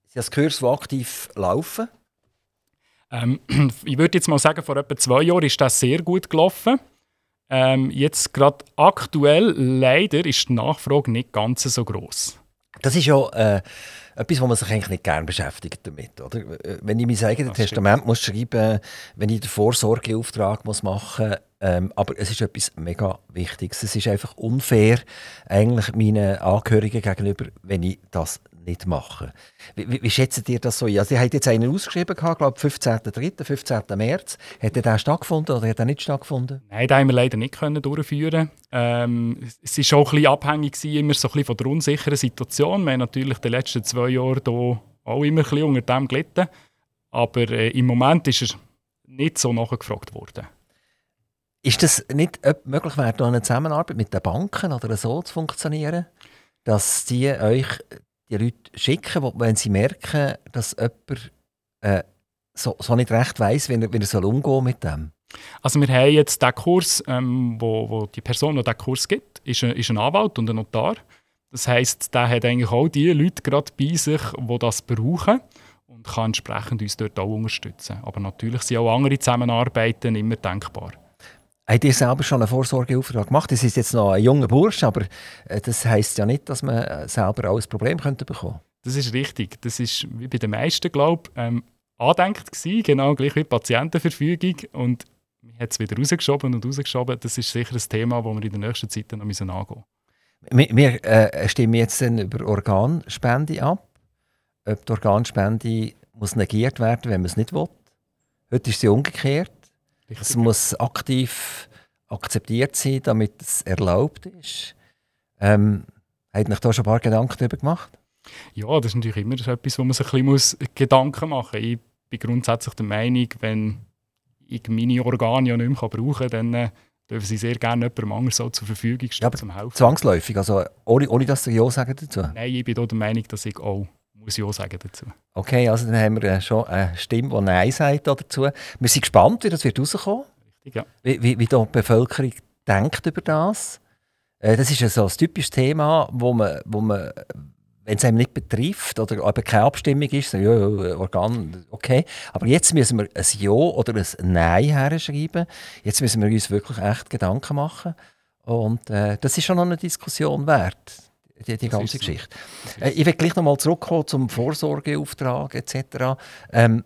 Sie das Kurs, das aktiv laufen? Ähm, [clears throat] ich würde jetzt mal sagen, vor etwa zwei Jahren ist das sehr gut gelaufen. Ähm, jetzt gerade aktuell leider ist die Nachfrage nicht ganz so groß. Das ist ja äh, etwas, wo man sich eigentlich nicht gerne beschäftigt damit. Oder? Wenn ich mein eigenes Testament muss schreiben wenn ich den Vorsorgeauftrag muss machen muss, ähm, aber es ist etwas mega Wichtiges. Es ist einfach unfair eigentlich meinen Angehörigen gegenüber, wenn ich das nicht mache. Wie, wie, schätzt ihr das so ein? Also, ihr habt jetzt einen ausgeschrieben, ich glaube 15.3., 15. März. Hat der stattgefunden oder hat er nicht stattgefunden? Nein, den haben wir leider nicht können durchführen ähm, Es war auch ein bisschen abhängig immer so ein bisschen von der unsicheren Situation. Wir haben natürlich die letzten zwei Jahre hier auch immer ein bisschen unter dem gelitten. Aber äh, im Moment ist er nicht so nachgefragt worden. Ist das nicht möglich, wäre eine Zusammenarbeit mit den Banken oder so zu funktionieren? Dass die euch die Leute schicken, wenn sie merken, dass jemand äh, so, so nicht recht weiss, wie er, wie er soll umgehen mit dem? Also wir haben jetzt den Kurs, ähm, wo, wo die Person, die diesen Kurs gibt, ist ein, ist ein Anwalt und ein Notar. Das heisst, der hat eigentlich auch die Leute gerade bei sich, die das brauchen und kann entsprechend uns dort auch unterstützen. Aber natürlich sind auch andere Zusammenarbeiten immer denkbar. Habt ihr selber schon einen Vorsorgeauftrag gemacht? Das ist jetzt noch ein junger Bursch, aber äh, das heisst ja nicht, dass man äh, selber ein Problem könnte bekommen Das ist richtig. Das ist wie bei den meisten, glaube ich, ähm, andenkt gewesen, genau gleich wie die Patientenverfügung. Und man hat es wieder rausgeschoben und rausgeschoben. Das ist sicher ein Thema, das wir in der nächsten Zeit noch angehen müssen. Wir, wir äh, stimmen jetzt über Organspende ab. Ob die Organspende muss negiert werden, wenn man es nicht will. Heute ist sie umgekehrt. Richtig. Es muss aktiv akzeptiert sein, damit es erlaubt ist. Ähm, hat euch da schon ein paar Gedanken darüber gemacht? Ja, das ist natürlich immer etwas, wo man sich ein bisschen Gedanken machen muss. Ich bin grundsätzlich der Meinung, wenn ich meine Organe ja nicht mehr brauchen kann, dann äh, dürfen sie sehr gerne jemandem anderes so zur Verfügung stellen, ja, zum Helfen. Zwangsläufig, also ohne, ohne dass sie Ja sagen dazu? Nein, ich bin da der Meinung, dass ich auch muss Ja sagen dazu. Okay, also dann haben wir äh, schon eine Stimme, die Nein sagt dazu. Wir sind gespannt, wie das wird rauskommen. Richtig, ja. Wie, wie, wie die Bevölkerung denkt über das. Äh, das ist ja so ein typisches Thema, wo man, wo man wenn es einem nicht betrifft oder eben keine Abstimmung ist, so, ja, Organ, okay. Aber jetzt müssen wir ein Ja oder ein Nein herschreiben. Jetzt müssen wir uns wirklich echt Gedanken machen. Und äh, das ist schon noch eine Diskussion wert die, die ganze Geschichte. Äh, ich will gleich nochmal zurückkommen zum Vorsorgeauftrag etc. Ähm,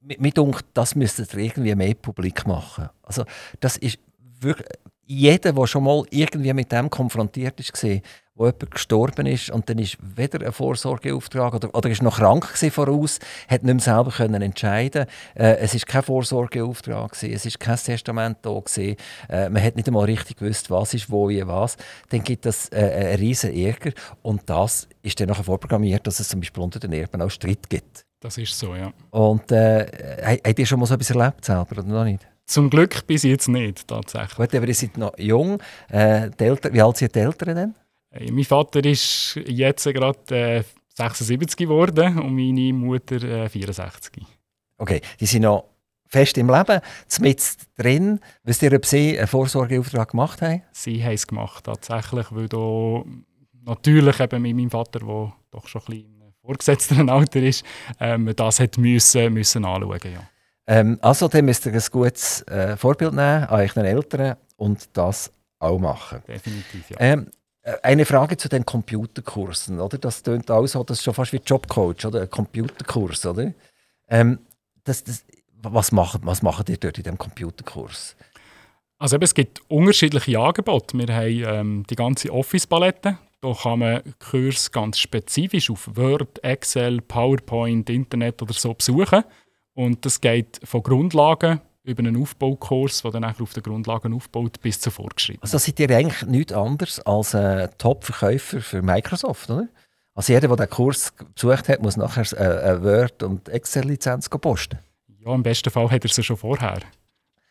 mir denkt, das müsste irgendwie mehr publik machen. Also das ist wirklich, jeder, der schon mal irgendwie mit dem konfrontiert ist, gesehen, wo jemand gestorben ist und dann ist weder ein Vorsorgeauftrag oder, oder ist noch krank voraus, hat nicht mehr selber können entscheiden. Äh, es ist kein Vorsorgeauftrag gewesen, es ist kein Testament da gewesen, äh, man hat nicht einmal richtig gewusst, was ist wo wie was. Dann gibt es äh, einen riesen Ärger und das ist dann nachher vorprogrammiert, dass es zum Beispiel unter den Erben auch Streit gibt. Das ist so, ja. Und äh, habt ihr schon mal so etwas erlebt selber oder noch nicht? Zum Glück bis jetzt nicht, tatsächlich. Gut, aber ihr seid noch jung. Äh, Eltern, wie alt sind die Eltern denn? Äh, mein Vater ist jetzt gerade äh, 76 geworden und meine Mutter äh, 64. Okay, die sind noch fest im Leben, mit drin. Wisst ihr, ob sie einen Vorsorgeauftrag gemacht haben? Sie haben es gemacht, tatsächlich, weil da natürlich eben mit meinem Vater, der doch schon ein bisschen im vorgesetzten Alter ist, ähm, das hat müssen, müssen anschauen ja. Ähm, also, dann müsst ihr ein gutes äh, Vorbild nehmen an euren Eltern und das auch machen. Definitiv, ja. Ähm, äh, eine Frage zu den Computerkursen, oder? Das tönt auch das ist schon fast wie Jobcoach, oder? Ein Computerkurs, oder? Ähm, das, das, was, macht, was macht ihr dort in diesem Computerkurs? Also eben, es gibt unterschiedliche Angebote. Wir haben ähm, die ganze Office-Palette. Da kann man Kurs ganz spezifisch auf Word, Excel, PowerPoint, Internet oder so besuchen. Und das geht von Grundlagen über einen Aufbaukurs, der dann auf den Grundlagen aufbaut, bis zur Vorgeschriebenen. Also seid ihr eigentlich nichts anderes als ein Top-Verkäufer für Microsoft, oder? Also jeder, der diesen Kurs besucht hat, muss nachher eine Word- und Excel-Lizenz posten? Ja, im besten Fall hat er sie schon vorher,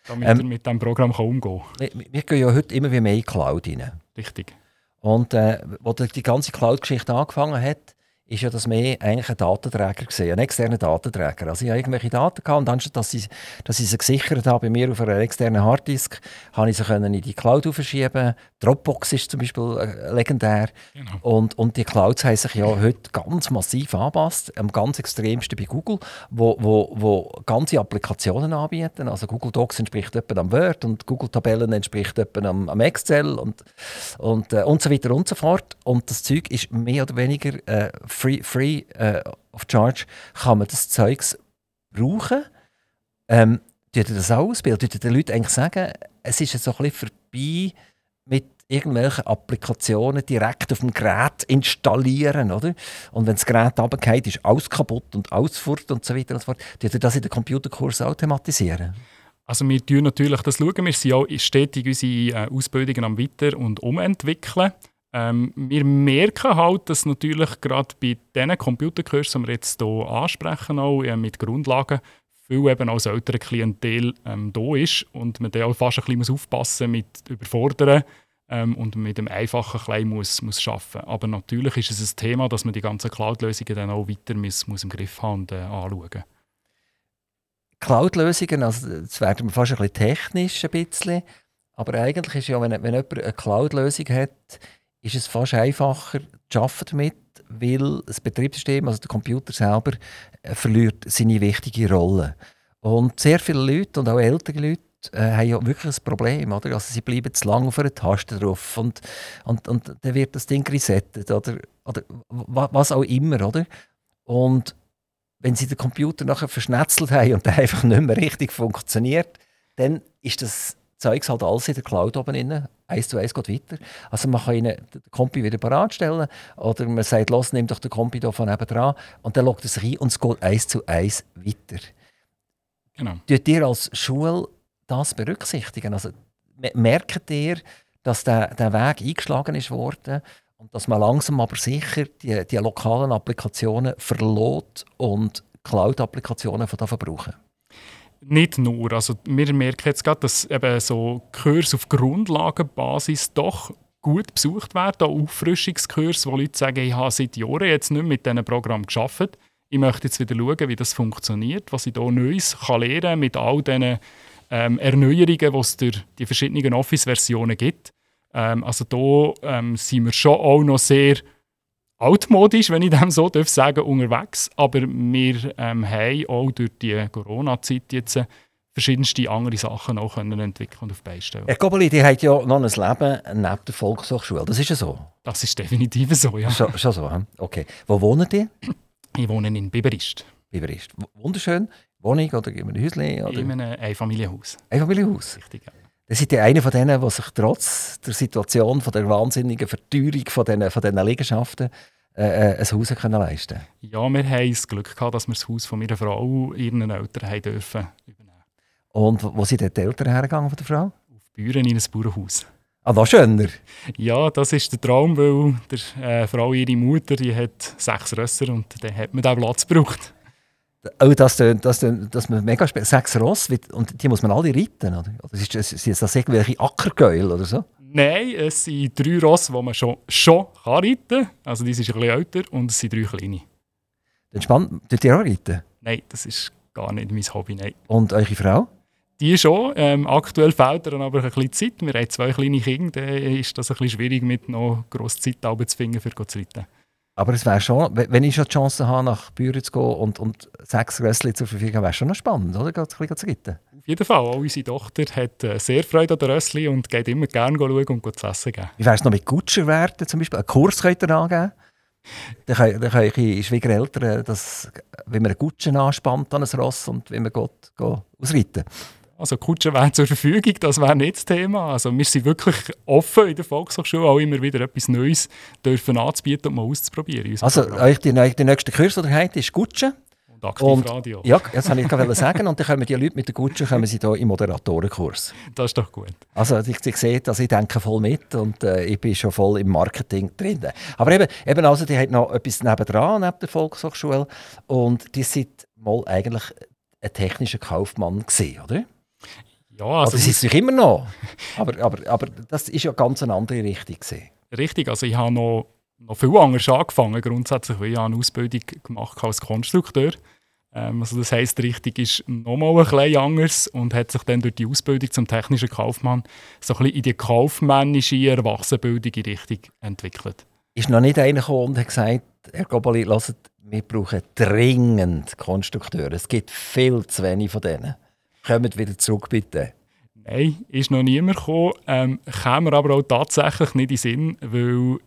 damit ähm, er mit diesem Programm umgehen kann. Wir, wir gehen ja heute immer mehr in die Cloud rein. Richtig. Und äh, als die ganze Cloud-Geschichte angefangen hat, ist ja das mehr eigentlich ein Datenträger gesehen, ein externer Datenträger. Also ich habe irgendwelche Daten gehabt und anstatt dass ich, dass ich sie gesichert habe bei mir auf einer externen Harddisk, habe ich sie können in die Cloud verschieben. Dropbox ist zum Beispiel äh, legendär. Genau. Und, und die Clouds haben sich ja heute ganz massiv angepasst, am ganz extremsten bei Google, wo, wo, wo ganze Applikationen anbieten. Also Google Docs entspricht etwa am Word und Google Tabellen entspricht etwa am, am Excel und, und, äh, und so weiter und so fort. Und das Zeug ist mehr oder weniger äh, free, free uh, of charge, kann man das Zeugs brauchen. Ähm, tut ihr das auch ausbilden? Tut den Leuten eigentlich sagen, es ist jetzt so ein bisschen vorbei mit irgendwelchen Applikationen direkt auf dem Gerät installieren, oder? Und wenn das Gerät runterfällt, ist alles kaputt und alles fort und so weiter und so fort. Tut ihr das in den Computerkurs automatisieren? Also wir schauen natürlich das schauen. Wir sind auch stetig unsere äh, Ausbildungen am Weiter- und umentwickeln. Ähm, wir merken halt, dass natürlich gerade bei diesen Computerkursen, die wir jetzt hier ansprechen, auch, äh, mit Grundlagen, viel eben als ältere Klientel ähm, da ist und man da auch fast ein bisschen aufpassen muss mit Überfordern ähm, und mit dem Einfachen klein muss, muss arbeiten. Aber natürlich ist es ein Thema, dass man die ganzen Cloud-Lösungen dann auch weiter muss, muss im Griff haben und äh, anschauen. Cloud-Lösungen, also jetzt werden wir fast ein bisschen technisch ein bisschen, aber eigentlich ist ja, wenn, wenn jemand eine Cloud-Lösung hat, ist es fast einfacher zu arbeiten damit, weil das Betriebssystem, also der Computer selber, äh, verliert seine wichtige Rolle. Und sehr viele Leute und auch ältere Leute äh, haben ja wirklich ein Problem. Oder? Also sie bleiben zu lange auf einer Taste drauf und, und, und dann wird das Ding resettet oder, oder was auch immer. Oder? Und wenn sie den Computer nachher verschnetzelt haben und der einfach nicht mehr richtig funktioniert, dann ist das Zeugs halt alles in der Cloud oben drin. Eins zu eins geht weiter. Also man kann ihnen den Kompi wieder parat stellen oder man sagt, los, nimm doch den Kompi hier von nebenan und dann loggt er sich ein und es geht eins zu eins weiter. Genau. Tut ihr als Schule das berücksichtigen? Also merkt ihr, dass der, der Weg eingeschlagen ist worden und dass man langsam aber sicher die, die lokalen Applikationen verlot und Cloud-Applikationen von davon brauchen? Nicht nur. Also wir merken jetzt gerade, dass eben so Kurse auf Grundlagenbasis doch gut besucht werden, auch Auffrischungskurse, wo Leute sagen, ich habe seit Jahren jetzt nicht mit diesem Programm geschafft. Ich möchte jetzt wieder schauen, wie das funktioniert, was ich hier Neues kann lernen kann mit all diesen ähm, Erneuerungen, die es durch die verschiedenen Office-Versionen gibt. Ähm, also da ähm, sind wir schon auch noch sehr altmodisch, wenn ich dem so darf sagen, unterwegs. Aber wir ähm, haben auch durch die Corona-Zeit jetzt äh, verschiedenste andere Sachen auch können entwickeln und auf beistellen. Herr Gobeli, die hat ja noch ein Leben neben der Volkshochschule. Das ist ja so? Das ist definitiv so, ja. Schon, schon so, okay. Wo wohnen die? Ich wohne in Biberist. Biberist. Wunderschön. Wohnung oder in einem Häuschen? In einem Einfamilienhaus. Einfamilienhaus? Richtig, ja. Seid ihr einer von denen, die sich trotz der Situation von der wahnsinnigen Verteuerung von diesen, von diesen Liegenschaften äh, äh ein Haus können leisten können. Ja, wir haben das Glück gehabt, dass wir das Haus von meiner Frau ihren Eltern haben dürfen übernehmen. Und wo sind die Eltern hergegangen von der Frau? Auf Büren in ein Bauernhaus. Ah, das schöner. Ja, das ist der Traum, weil der äh, Frau, ihre Mutter, die hat sechs Rösser und dann hat man diesen Platz gebraucht. Oh, das das das mega spät. Sechs Ross, und die muss man alle reiten, oder? oder ist das, sind das irgendwelche Ackergäule oder so? Nein, es sind drei Ross, die man schon, schon kann reiten kann. Also die sind ein bisschen älter und es sind drei kleine. Entspannt, tut ihr auch reiten? Nein, das ist gar nicht mein Hobby, nein. Und eure Frau? Die schon. Ähm, aktuell fehlt ihr aber ein bisschen Zeit. Wir haben zwei kleine Kinder, dann ist das ein bisschen schwierig, mit noch grosse Zeit zu finden, für zu reiten. Aber es wäre schon, wenn ich schon die Chance habe, nach Büren zu gehen und, und sechs Rössli zur Verfügung habe, wäre schon noch spannend, oder? Geht bisschen zu reiten. Auf jeden Fall. Auch unsere Tochter hat äh, sehr Freude an den Rössli und geht immer gerne schauen und zu essen geben. Wie wäre es noch mit Kutscherwerten zum Beispiel? Einen Kurs könnt ihr angeben? Dann können, dann können Schwiegereltern, das, wie man eine Kutsche anspannt an ein Ross und wie man geht, geht ausreiten. Also Kutschen wären zur Verfügung, das wäre nicht das Thema. Also wir sind wirklich offen in der Volkshochschule, auch immer wieder etwas Neues dürfen anzubieten und mal auszuprobieren. Also euch die, die nächste Kurs, die ihr ist Kutschen? Und Aktivradio. Ja, das wollte ich gerade sagen. Und dann kommen die Leute mit der Kutsche kommen sie hier im Moderatorenkurs. Das ist doch gut. Also ich, ich sehe, dass ich denke voll mit und äh, ich bin schon voll im Marketing drin. Aber eben, eben also, die hat noch etwas nebendran, neben der Volkshochschule. Und die sind mal eigentlich ein technischer Kaufmann gesehen, oder? Ja, also das ist es immer noch. Aber, aber, aber das ist ja ganz eine andere Richtung. Gewesen. Richtig, also ich habe noch noch viel anders angefangen. Grundsätzlich, weil ich eine Ausbildung gemacht als Konstrukteur. Ähm, also das heisst, die Richtung ist nochmal ein bisschen anders und hat sich dann durch die Ausbildung zum technischen Kaufmann so ein bisschen in die kaufmännische Erwachsenenbildung in Richtung entwickelt. Ist noch nicht einer gekommen und hat gesagt, Herr Gobali, lasst, wir brauchen dringend Konstrukteure. Es gibt viel zu wenig von denen. Kommt wieder zurück, bitte. Nein, ist noch niemand gekommen. Ähm, käme aber auch tatsächlich nicht in den Sinn, weil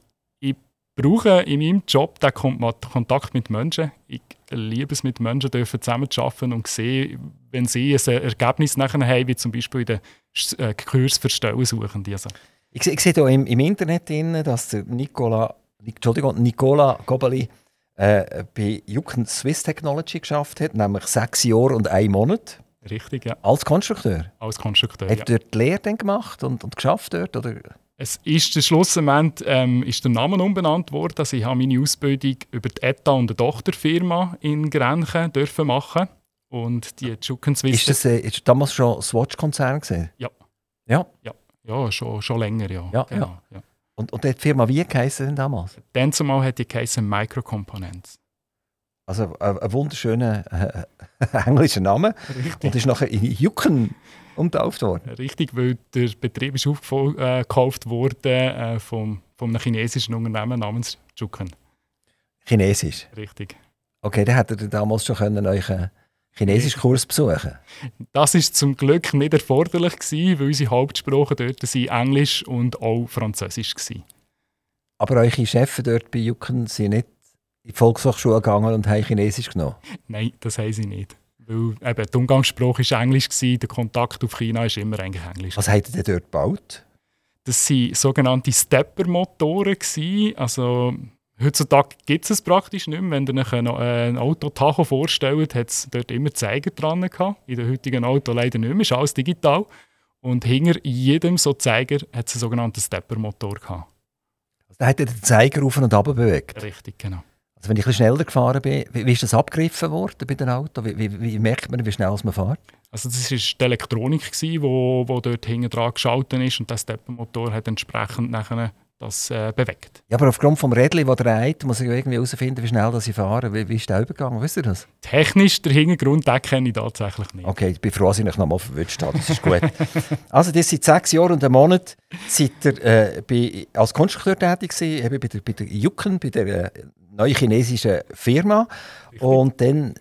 ich brauche in meinem Job den Kontakt mit Menschen. Ich liebe es, mit Menschen dürfen zusammenzuarbeiten und sehen, wenn sie ein Ergebnis nachher haben, wie zum Beispiel in den äh, Kurs für Stellensuchende. Also. Ich, ich sehe hier im, im Internet, drin, dass der Nicola, Entschuldigung, Nicola Gobeli äh, bei Jucken Swiss Technology geschafft hat, nämlich sechs Jahre und ein Monat. Richtig, ja. Als Konstrukteur? Als Konstrukteur, Hat ja. dort die Lehre dann gemacht und, und geschafft dort? Oder? Es ist der Schlussmoment ähm, ist der Name umbenannt worden. Also ich habe meine Ausbildung über die ETA und eine Tochterfirma in Grenchen dürfen machen. Und die Jucken Swiss... Ist das, äh, ist damals schon Swatch-Konzern Ja. Ja? Ja, ja schon, schon länger, ja. ja, genau, ja. ja. Und, und die Firma wie geheißen denn damals? Dann zumal hat die geheißen Microcomponents. Also ein, ein wunderschöner äh, [laughs] englischer Name. Richtig. Und ist nachher in Jucken umtauft worden. Richtig, weil der Betrieb ist aufgekauft äh, worden äh, vom, von einem chinesischen Unternehmen namens Jucken. Chinesisch? Richtig. Okay, dann hättet ihr damals schon können euch einen chinesischen Kurs besuchen Das ist zum Glück nicht erforderlich gewesen, weil unsere Hauptsprachen dort sind Englisch und auch Französisch waren. Aber eure Chefs dort bei Jucken sind nicht in die Volkshochschule gegangen und haben Chinesisch genommen? Nein, das haben sie nicht. Weil eben, die Umgangssprache war Englisch, gewesen, der Kontakt auf China war immer eigentlich Englisch. Was habt ihr denn dort gebaut? Das waren sogenannte Stepper-Motoren. Also, heutzutage gibt es es praktisch nicht mehr. Wenn ihr euch ein, ein Auto Tacho vorstellt, hat es dort immer Zeiger dran gehabt. In den heutigen Auto leider nicht mehr, ist alles digital. Und hinter jedem so Zeiger hat es einen sogenannten Stepper-Motor gehabt. Also, da hat er den Zeiger auf und ab bewegt? Richtig, genau. Also wenn ich ein schneller gefahren bin, wie, wie ist das abgegriffen worden bei den Autos? Wie, wie, wie, merkt man, wie schnell man fährt? Also das war die Elektronik, die wo, wo dort hinten dran geschaltet ist und der Steppenmotor hat entsprechend nachher das äh, bewegt. Ja, aber aufgrund des Rädchen, das dreht, muss ich irgendwie herausfinden, wie schnell ich fahre. Wie, wie ist der übergegangen? Wisst ihr das? Technisch, der Hintergrund, den kenne ich tatsächlich nicht. Okay, ich bin froh, dass ich noch mal verwünscht habe. Das ist gut. [laughs] also, das seit sechs Jahren und einem Monat seid ihr äh, bei, als Konstrukteur tätig gewesen, bei der, bei der Jucken, bei der äh, neuen chinesischen Firma. Und dann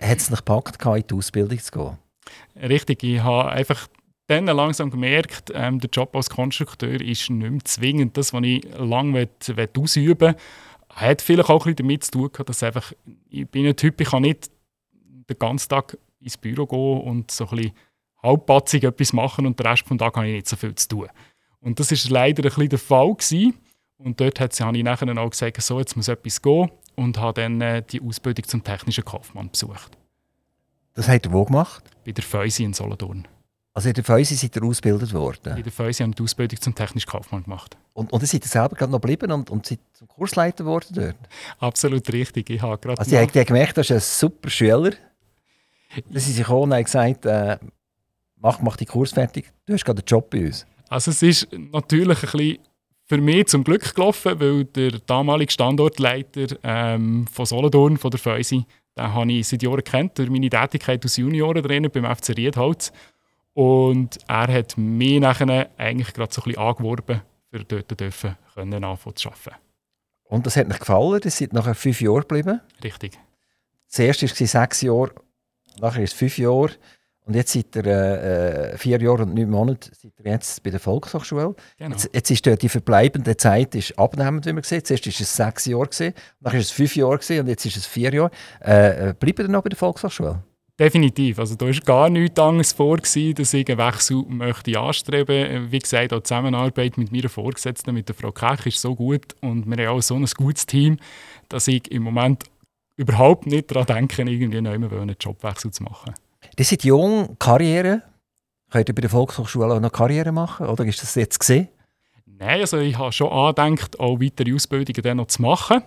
hat es nicht gepackt, in die Ausbildung zu gehen. Richtig, ich habe einfach dann langsam gemerkt, ähm, der Job als Konstrukteur ist nicht mehr zwingend das, was ich lange ausüben will. Hat vielleicht auch ein bisschen damit zu tun, dass einfach, ich bin ein Typ, ich kann nicht den ganzen Tag ins Büro gehen und so ein bisschen halbpatzig etwas machen und den Rest des Tages habe ich nicht so viel zu tun. Und das war leider ein bisschen der Fall. Gewesen. Und dort hat, habe ich nachher auch gesagt, so, jetzt muss etwas gehen und habe dann äh, die Ausbildung zum technischen Kaufmann besucht. Das hat er wo gemacht? Bei der Feusi in Solothurn. Also in der Feusi seid ihr ausgebildet worden? In der Feusi haben die Ausbildung zum technischen Kaufmann gemacht. Und, und ihr seid selber gerade noch geblieben und, und seid zum Kursleiter geworden dort? Absolut richtig. Ich habe gerade also die haben gemerkt, du bist ein super Schüler. Dann sind sie gekommen und gesagt, äh, mach, mach die Kurs fertig, du hast gerade einen Job bei uns. Also es ist natürlich ein bisschen für mich zum Glück gelaufen, weil der damalige Standortleiter ähm, von Solothurn, von der Feusi, den habe ich seit Jahren kennt, durch meine Tätigkeit als Juniorentrainer beim FC Riedholz. Und er hat mich nachher eigentlich gerade so ein bisschen angeworben, für dort dürfen können anfangen zu arbeiten. Und das hat mir gefallen, das sind nachher fünf Jahre geblieben? Richtig. Zuerst war es sechs Jahre, nachher ist es fünf Jahre. Und jetzt seit ihr äh, vier Jahre und neun Monaten seid ihr jetzt bei der Volkshochschule. Genau. Jetzt, jetzt, ist die verbleibende Zeit ist abnehmend, wie man sieht. Zuerst war es sechs Jahre, gewesen, dann war es fünf Jahre gewesen, und jetzt ist es vier Jahre. Äh, äh bleibt ihr noch bei der Volkshochschule? Definitiv. Also da war gar nichts anderes vor, gewesen, dass ich einen Wechsel möchte anstreben Wie gesagt, auch die Zusammenarbeit mit meiner Vorgesetzten, mit der Frau Kech, ist so gut und wir haben auch so ein gutes Team, dass ich im Moment überhaupt nicht daran denke, irgendwie neu einen Jobwechsel zu machen. Die sind jung, Karriere. Könnt ihr bei der Volkshochschule auch noch Karriere machen? Oder ist das jetzt gesehen? Nein, also ich habe schon angedenkt, auch weitere Ausbildungen dann noch zu machen.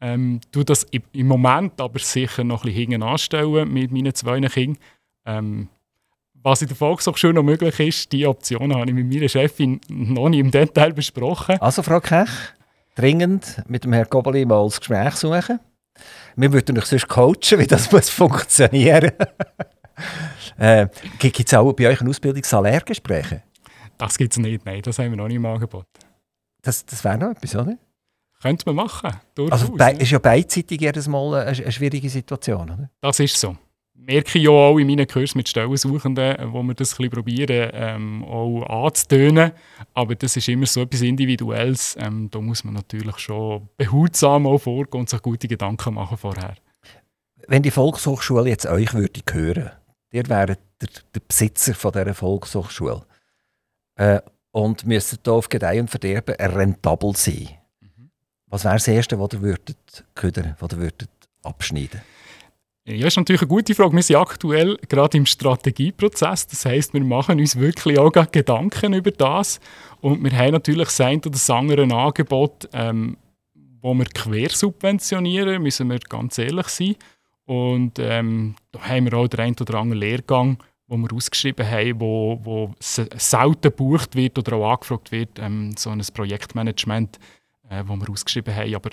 Ähm, tue das im Moment aber sicher noch ein bisschen hinten anstellen mit meinen zwei Kindern. Ähm, was in der Volkshochschule noch möglich ist, diese Option habe ich mit meiner Chefin noch nicht im Detail besprochen. Also Frau Kech, dringend mit dem Herrn Gobeli mal das Gespräch suchen. Wir würden euch sonst coachen, wie das [laughs] muss funktionieren äh, Gibt es auch bei euch eine Ausbildung Salärgespräche? Das gibt es nicht, nein, das haben wir noch nicht im Angebot. Das, das wäre noch etwas, oder? Könnte man machen, durchaus. Also es ist ja beidseitig jedes Mal eine, eine schwierige Situation, oder? Das ist so merke ich ja auch in meinen Kursen mit Stellensuchenden, wo wir das ein bisschen probieren, ähm, auch anzutönen. Aber das ist immer so etwas Individuelles. Ähm, da muss man natürlich schon behutsam auch vorgehen und sich gute Gedanken machen vorher. Wenn die Volkshochschule jetzt euch würde hören, ihr wäret der, der Besitzer von dieser Volkshochschule äh, und müsstet hier auf Gedeih und Verderben rentabel sein. Mhm. Was wäre das Erste, was ihr würdet ködern, was ihr würdet abschneiden ja, das ist natürlich eine gute Frage. Wir sind aktuell gerade im Strategieprozess. Das heißt, wir machen uns wirklich auch Gedanken über das. Und wir haben natürlich das eine oder das andere Angebot, ähm, wo wir quersubventionieren, müssen wir ganz ehrlich sein. Und ähm, da haben wir auch den einen oder anderen Lehrgang, wo wir ausgeschrieben haben, wo, wo selten gebucht wird oder auch angefragt wird, ähm, so ein Projektmanagement, äh, wo wir ausgeschrieben haben, aber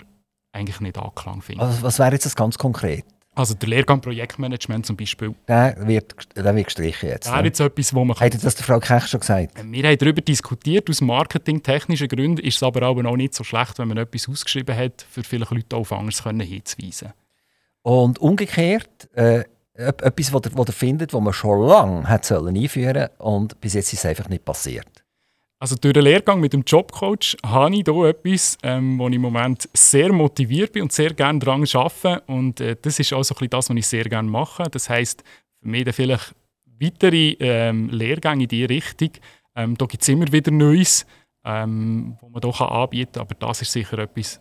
eigentlich nicht Anklang finden. Also was wäre jetzt das ganz konkret? Also der Lehrgang Projektmanagement zum Beispiel. Der wird, der wird gestrichen jetzt. Das ne? jetzt etwas, wo man... Hat das der Frau Kech schon gesagt? Wir haben darüber diskutiert. Aus marketingtechnischen Gründen ist es aber auch nicht so schlecht, wenn man etwas ausgeschrieben hat, für viele Leute auf anderes hinzuweisen. Und umgekehrt, äh, etwas, was ihr, findet, was man schon lange hat einführen sollen und bis jetzt ist es einfach nicht passiert. Also durch den Lehrgang mit dem Jobcoach habe ich hier etwas, ähm, wo ich im Moment sehr motiviert bin und sehr gerne daran arbeite. Und äh, das ist auch so das, was ich sehr gerne mache. Das heisst, für mich dann vielleicht weitere ähm, Lehrgänge in diese Richtung. Ähm, da gibt es immer wieder Neues, ähm, wo man hier anbieten kann. Aber das ist sicher etwas,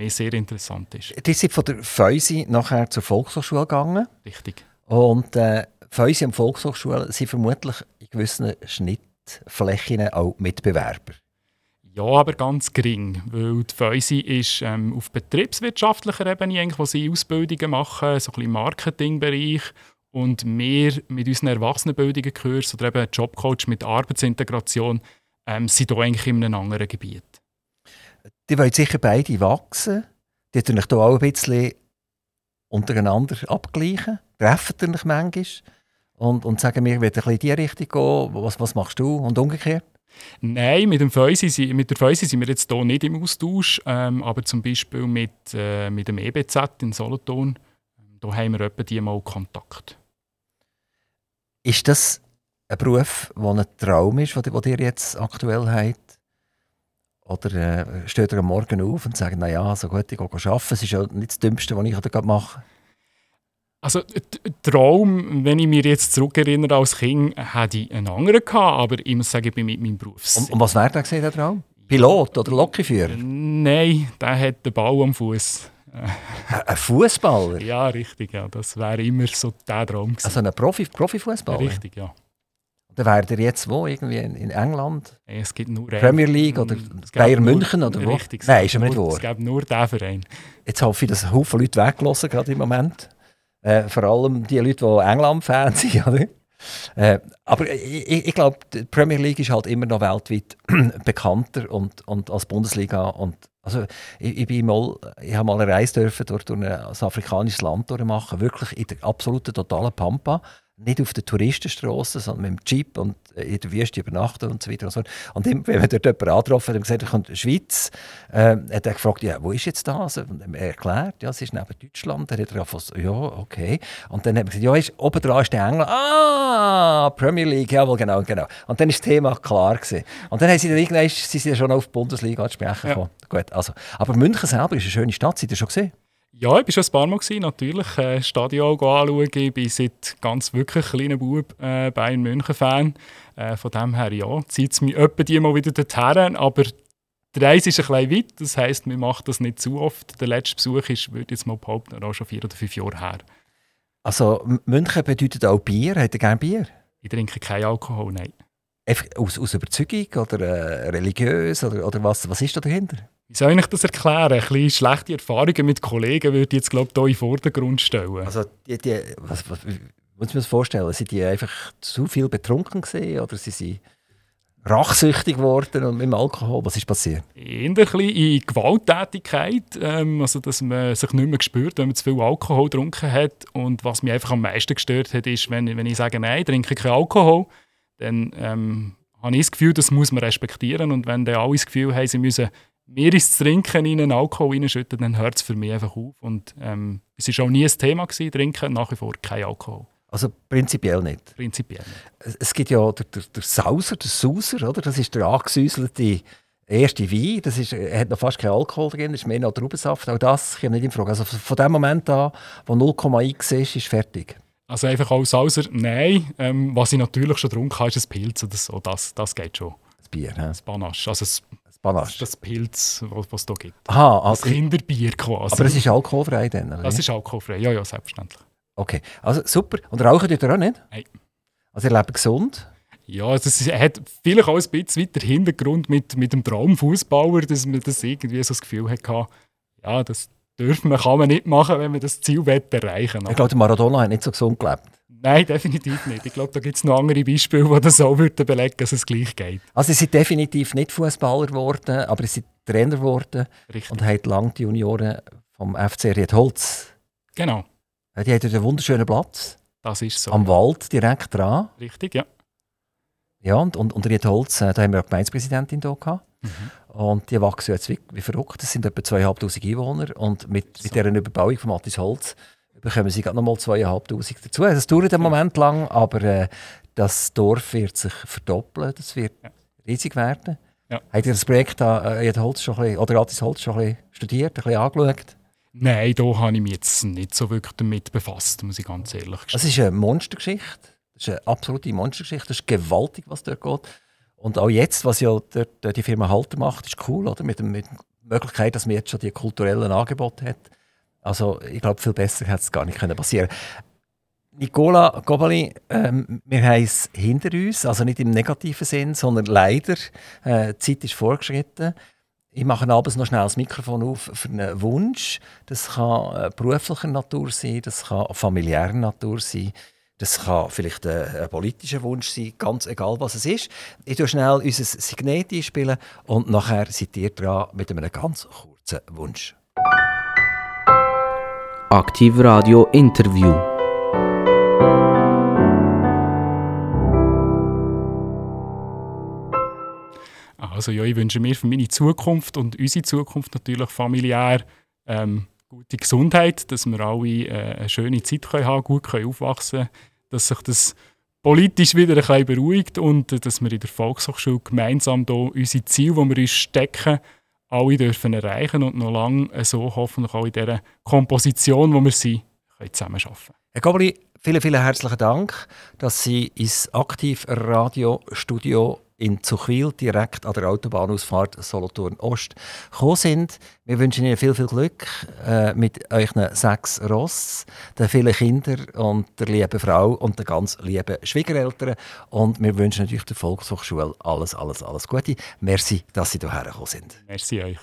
mich sehr interessant ist. Die sind von der Feusi nachher zur Volkshochschule gegangen. Richtig. Und äh, Feusi und Volkshochschule sind vermutlich in gewissen Schnitten Flächen auch Mitbewerber? Ja, aber ganz gering, weil die Feusi ist ähm, auf betriebswirtschaftlicher Ebene, eigentlich, wo sie Ausbildungen machen, so ein bisschen Marketingbereich. Und wir mit unseren Erwachsenenbildungen Kurs oder eben Jobcoach mit Arbeitsintegration ähm, sind hier eigentlich in einem anderen Gebiet. Die wollen sicher beide wachsen. Die tun euch hier auch ein bisschen untereinander abgleichen. Treffen ihr euch manchmal? und, und sagen, wir wollen ein bisschen in diese Richtung gehen, was, was machst du und umgekehrt? Nein, mit, dem Feusi, mit der Feusi sind wir jetzt hier nicht im Austausch, ähm, aber zum Beispiel mit, äh, mit dem EBZ in Solothurn, da haben wir etwa die mal Kontakt. Ist das ein Beruf, der ein Traum ist, den ihr jetzt aktuell habt? Oder äh, steht ihr am Morgen auf und sagt, naja, so gut, ich gehe arbeiten, es ist ja nicht das Dümmste, was ich gerade mache? Also Traum, wenn ich mir jetzt zurückerinnere als Kind, hatte ich einen anderen gehabt, aber ich muss sagen, ich bin mit meinem Berufs... Und, und was wäre da der Traum? Pilot oder Lokführer? Nein, der hat den Ball am Fuß. ein Fußballer? Ja, richtig, ja. Das wäre immer so der Traum gewesen. Also ein Profi Profifußballer? Richtig, ja. Dann wäre der jetzt wo? Irgendwie in, in England? Es gibt nur Premier League oder Bayern München oder wo? Richtig, Nein, ist aber nicht wahr. Es gibt nur diesen Verein. Jetzt hoffe ich, dass Haufen Leute weggelassen gerade im Moment. Äh, vor allem die Leute, die England-Fans sind. [laughs] Oder? Äh, aber ich, ich glaube, die Premier League ist halt immer noch weltweit [clears throat] bekannter und, und als Bundesliga. Und, also, ich, ich, bin mal, ich habe mal eine Reise dürfen durch, durch ein afrikanisches Land machen, wirklich in der absoluten totalen Pampa nicht auf der Touristenstraße, sondern mit dem Jeep und äh, in der Wüste übernachten und so weiter. Und, so. und wenn wir dort jemanden angetroffen haben, gesagt, er kommt aus der Schweiz, äh, hat er gefragt, ja, wo ist jetzt das? Und er erklärt, ja, es ist neben Deutschland. Dann hat er gesagt, ja, okay. Und dann hat er gesagt, ja, ist, oben dran ist der England. Ah, Premier League, jawohl, genau, genau. Und dann ist das Thema klar gewesen. Und dann haben sie dann irgendwann, sie sind schon auf die Bundesliga zu sprechen ja. Gut, also, aber München selber ist eine schöne Stadt, seid ihr schon gesehen? Ja, ich war schon ein paar Mal, gewesen, natürlich. Äh, Stadion anschauen. Ich bin seit ganz wirklich kleiner Bub äh, Bayern München-Fan. Äh, von dem her, ja, zieht es mich etwa die mal wieder dorthin. Aber die Reise ist ein bisschen weit. Das heisst, wir machen das nicht zu oft. Der letzte Besuch ist, würde ich jetzt mal behaupten, auch schon vier oder fünf Jahre her. Also München bedeutet auch Bier. Hat ihr gerne Bier? Ich trinke keinen Alkohol, nein. Aus, aus Überzeugung oder äh, religiös? Oder, oder was, was ist da dahinter? Wie soll ich das erklären? Ein bisschen schlechte Erfahrungen mit Kollegen würde ich jetzt, glaube ich, hier in den Vordergrund stellen. Also, die, die, was, was, muss ich mir das vorstellen? Sind die einfach zu viel betrunken gesehen oder sie sind rachsüchtig geworden und mit dem Alkohol? Was ist passiert? Eher in Gewalttätigkeit, ähm, also dass man sich nicht mehr spürt, wenn man zu viel Alkohol getrunken hat. Und was mich einfach am meisten gestört hat, ist, wenn, wenn ich sage, nein, ich trinke keinen Alkohol, dann ähm, habe ich das Gefühl, das muss man respektieren. Und wenn dann alle das Gefühl haben, sie müssen mehr ins Trinken in einen Alkohol reinschütten, dann hört es für mich einfach auf. Und ähm, es war auch nie ein Thema, gewesen, trinken, nach wie vor kein Alkohol. Also prinzipiell nicht? Prinzipiell nicht. Es gibt ja der, der, der Sauser, der Sauser, oder? das ist der angesäuselte erste Wein, das ist, er hat noch fast keinen Alkohol drin, das ist mehr noch Traubensaft, auch das kommt nicht in Frage. Also von dem Moment an, wo 0,1 ist, ist fertig. Also einfach als Sauser, nein. Ähm, was ich natürlich schon getrunken habe, ist ein Pilz oder so, das, das geht schon. Das Bier, ne? Das Panache, also das Panache. Das Pilz, was es hier gibt. Aha, also das Kinderbier quasi. Aber es ist alkoholfrei dann, oder? Das ist alkoholfrei, ja, ja, selbstverständlich. Okay, also super. Und rauchen ihr auch nicht? Nein. Also ihr lebt gesund? Ja, also es hat vielleicht auch ein bisschen weiter Hintergrund mit, mit dem Traumfußballer, dass man das irgendwie so das Gefühl hatte, ja, das dürfen man, kann man nicht machen, wenn man das Ziel erreichen will. Ich glaube, Maradona hat nicht so gesund gelebt. Nein, definitiv nicht. Ich glaube, da gibt es noch andere Beispiele, die das so würden belegen, dass es gleich geht. Also, sie sind definitiv nicht Fußballer geworden, aber sie sind Trainer geworden Richtig. und haben lange die Junioren vom FC Riedholz. Genau. Die haben einen wunderschönen Platz. Das ist so. Am Wald direkt dran. Richtig, ja. Ja, und, und, und Riedholz, äh, da haben wir eine Gemeindepräsidentin hier gehabt. Mhm. Und die wachsen jetzt wie, wie verrückt. Das sind etwa 2'500 Einwohner. Und mit, so. mit dieser Überbauung von Matthias Holz bekommen sie gerade nochmal 2'500 dazu. Also es dauert einen Moment lang, aber äh, das Dorf wird sich verdoppeln. Das wird ja. riesig werden. Ja. Habt ihr das Projekt da, äh, Holz schon ein bisschen, oder Gratis Holz schon ein bisschen studiert, ein bisschen angeschaut? Nein, da habe ich mich jetzt nicht so wirklich damit befasst, muss ich ganz ehrlich sagen. Das ist eine Monstergeschichte. Das ist eine absolute Monstergeschichte. Das ist gewaltig, was dort geht. Und auch jetzt, was ja dort äh, die Firma Halter macht, ist cool, oder? Mit, mit der Möglichkeit, dass man jetzt schon die kulturellen Angebote hat. Also ich glaube, viel besser hätte es gar nicht können passieren Nicola Gobali, ähm, wir haben es hinter uns, also nicht im negativen Sinn, sondern leider, äh, die Zeit ist vorgeschritten. Ich mache abends noch schnell das Mikrofon auf für einen Wunsch. Das kann äh, beruflicher Natur sein, das kann familiärer Natur sein, das kann vielleicht ein, ein, politischer Wunsch sein, ganz egal was es ist. Ich tue schnell unser Signet einspielen und nachher seid ihr dran mit einem ganz kurzen Wunsch. Aktiv Radio Interview. Also ja, ich wünsche mir für meine Zukunft und unsere Zukunft natürlich familiär ähm, gute Gesundheit, dass wir alle äh, eine schöne Zeit können haben, gut können aufwachsen, dass sich das politisch wieder ein bisschen beruhigt und äh, dass wir in der Volkshochschule gemeinsam da unsere Ziele, die wir uns stecken, alle dürfen erreichen und noch lange so hoffentlich auch in dieser Komposition, wo wir sind, können zusammenarbeiten. Herr Gobli, vielen, vielen herzlichen Dank, dass Sie ins Aktiv-Radio-Studio in Zuchwil, direkt an der Autobahnausfahrt Solothurn Ost, gekommen sind. Wir wünschen Ihnen viel, viel Glück äh, mit euren sechs Ross, den vielen Kindern und der lieben Frau und den ganz lieben Schwiegereltern. Und wir wünschen natürlich der Volkshochschule alles, alles, alles Gute. Merci, dass Sie hierher gekommen sind. Merci euch.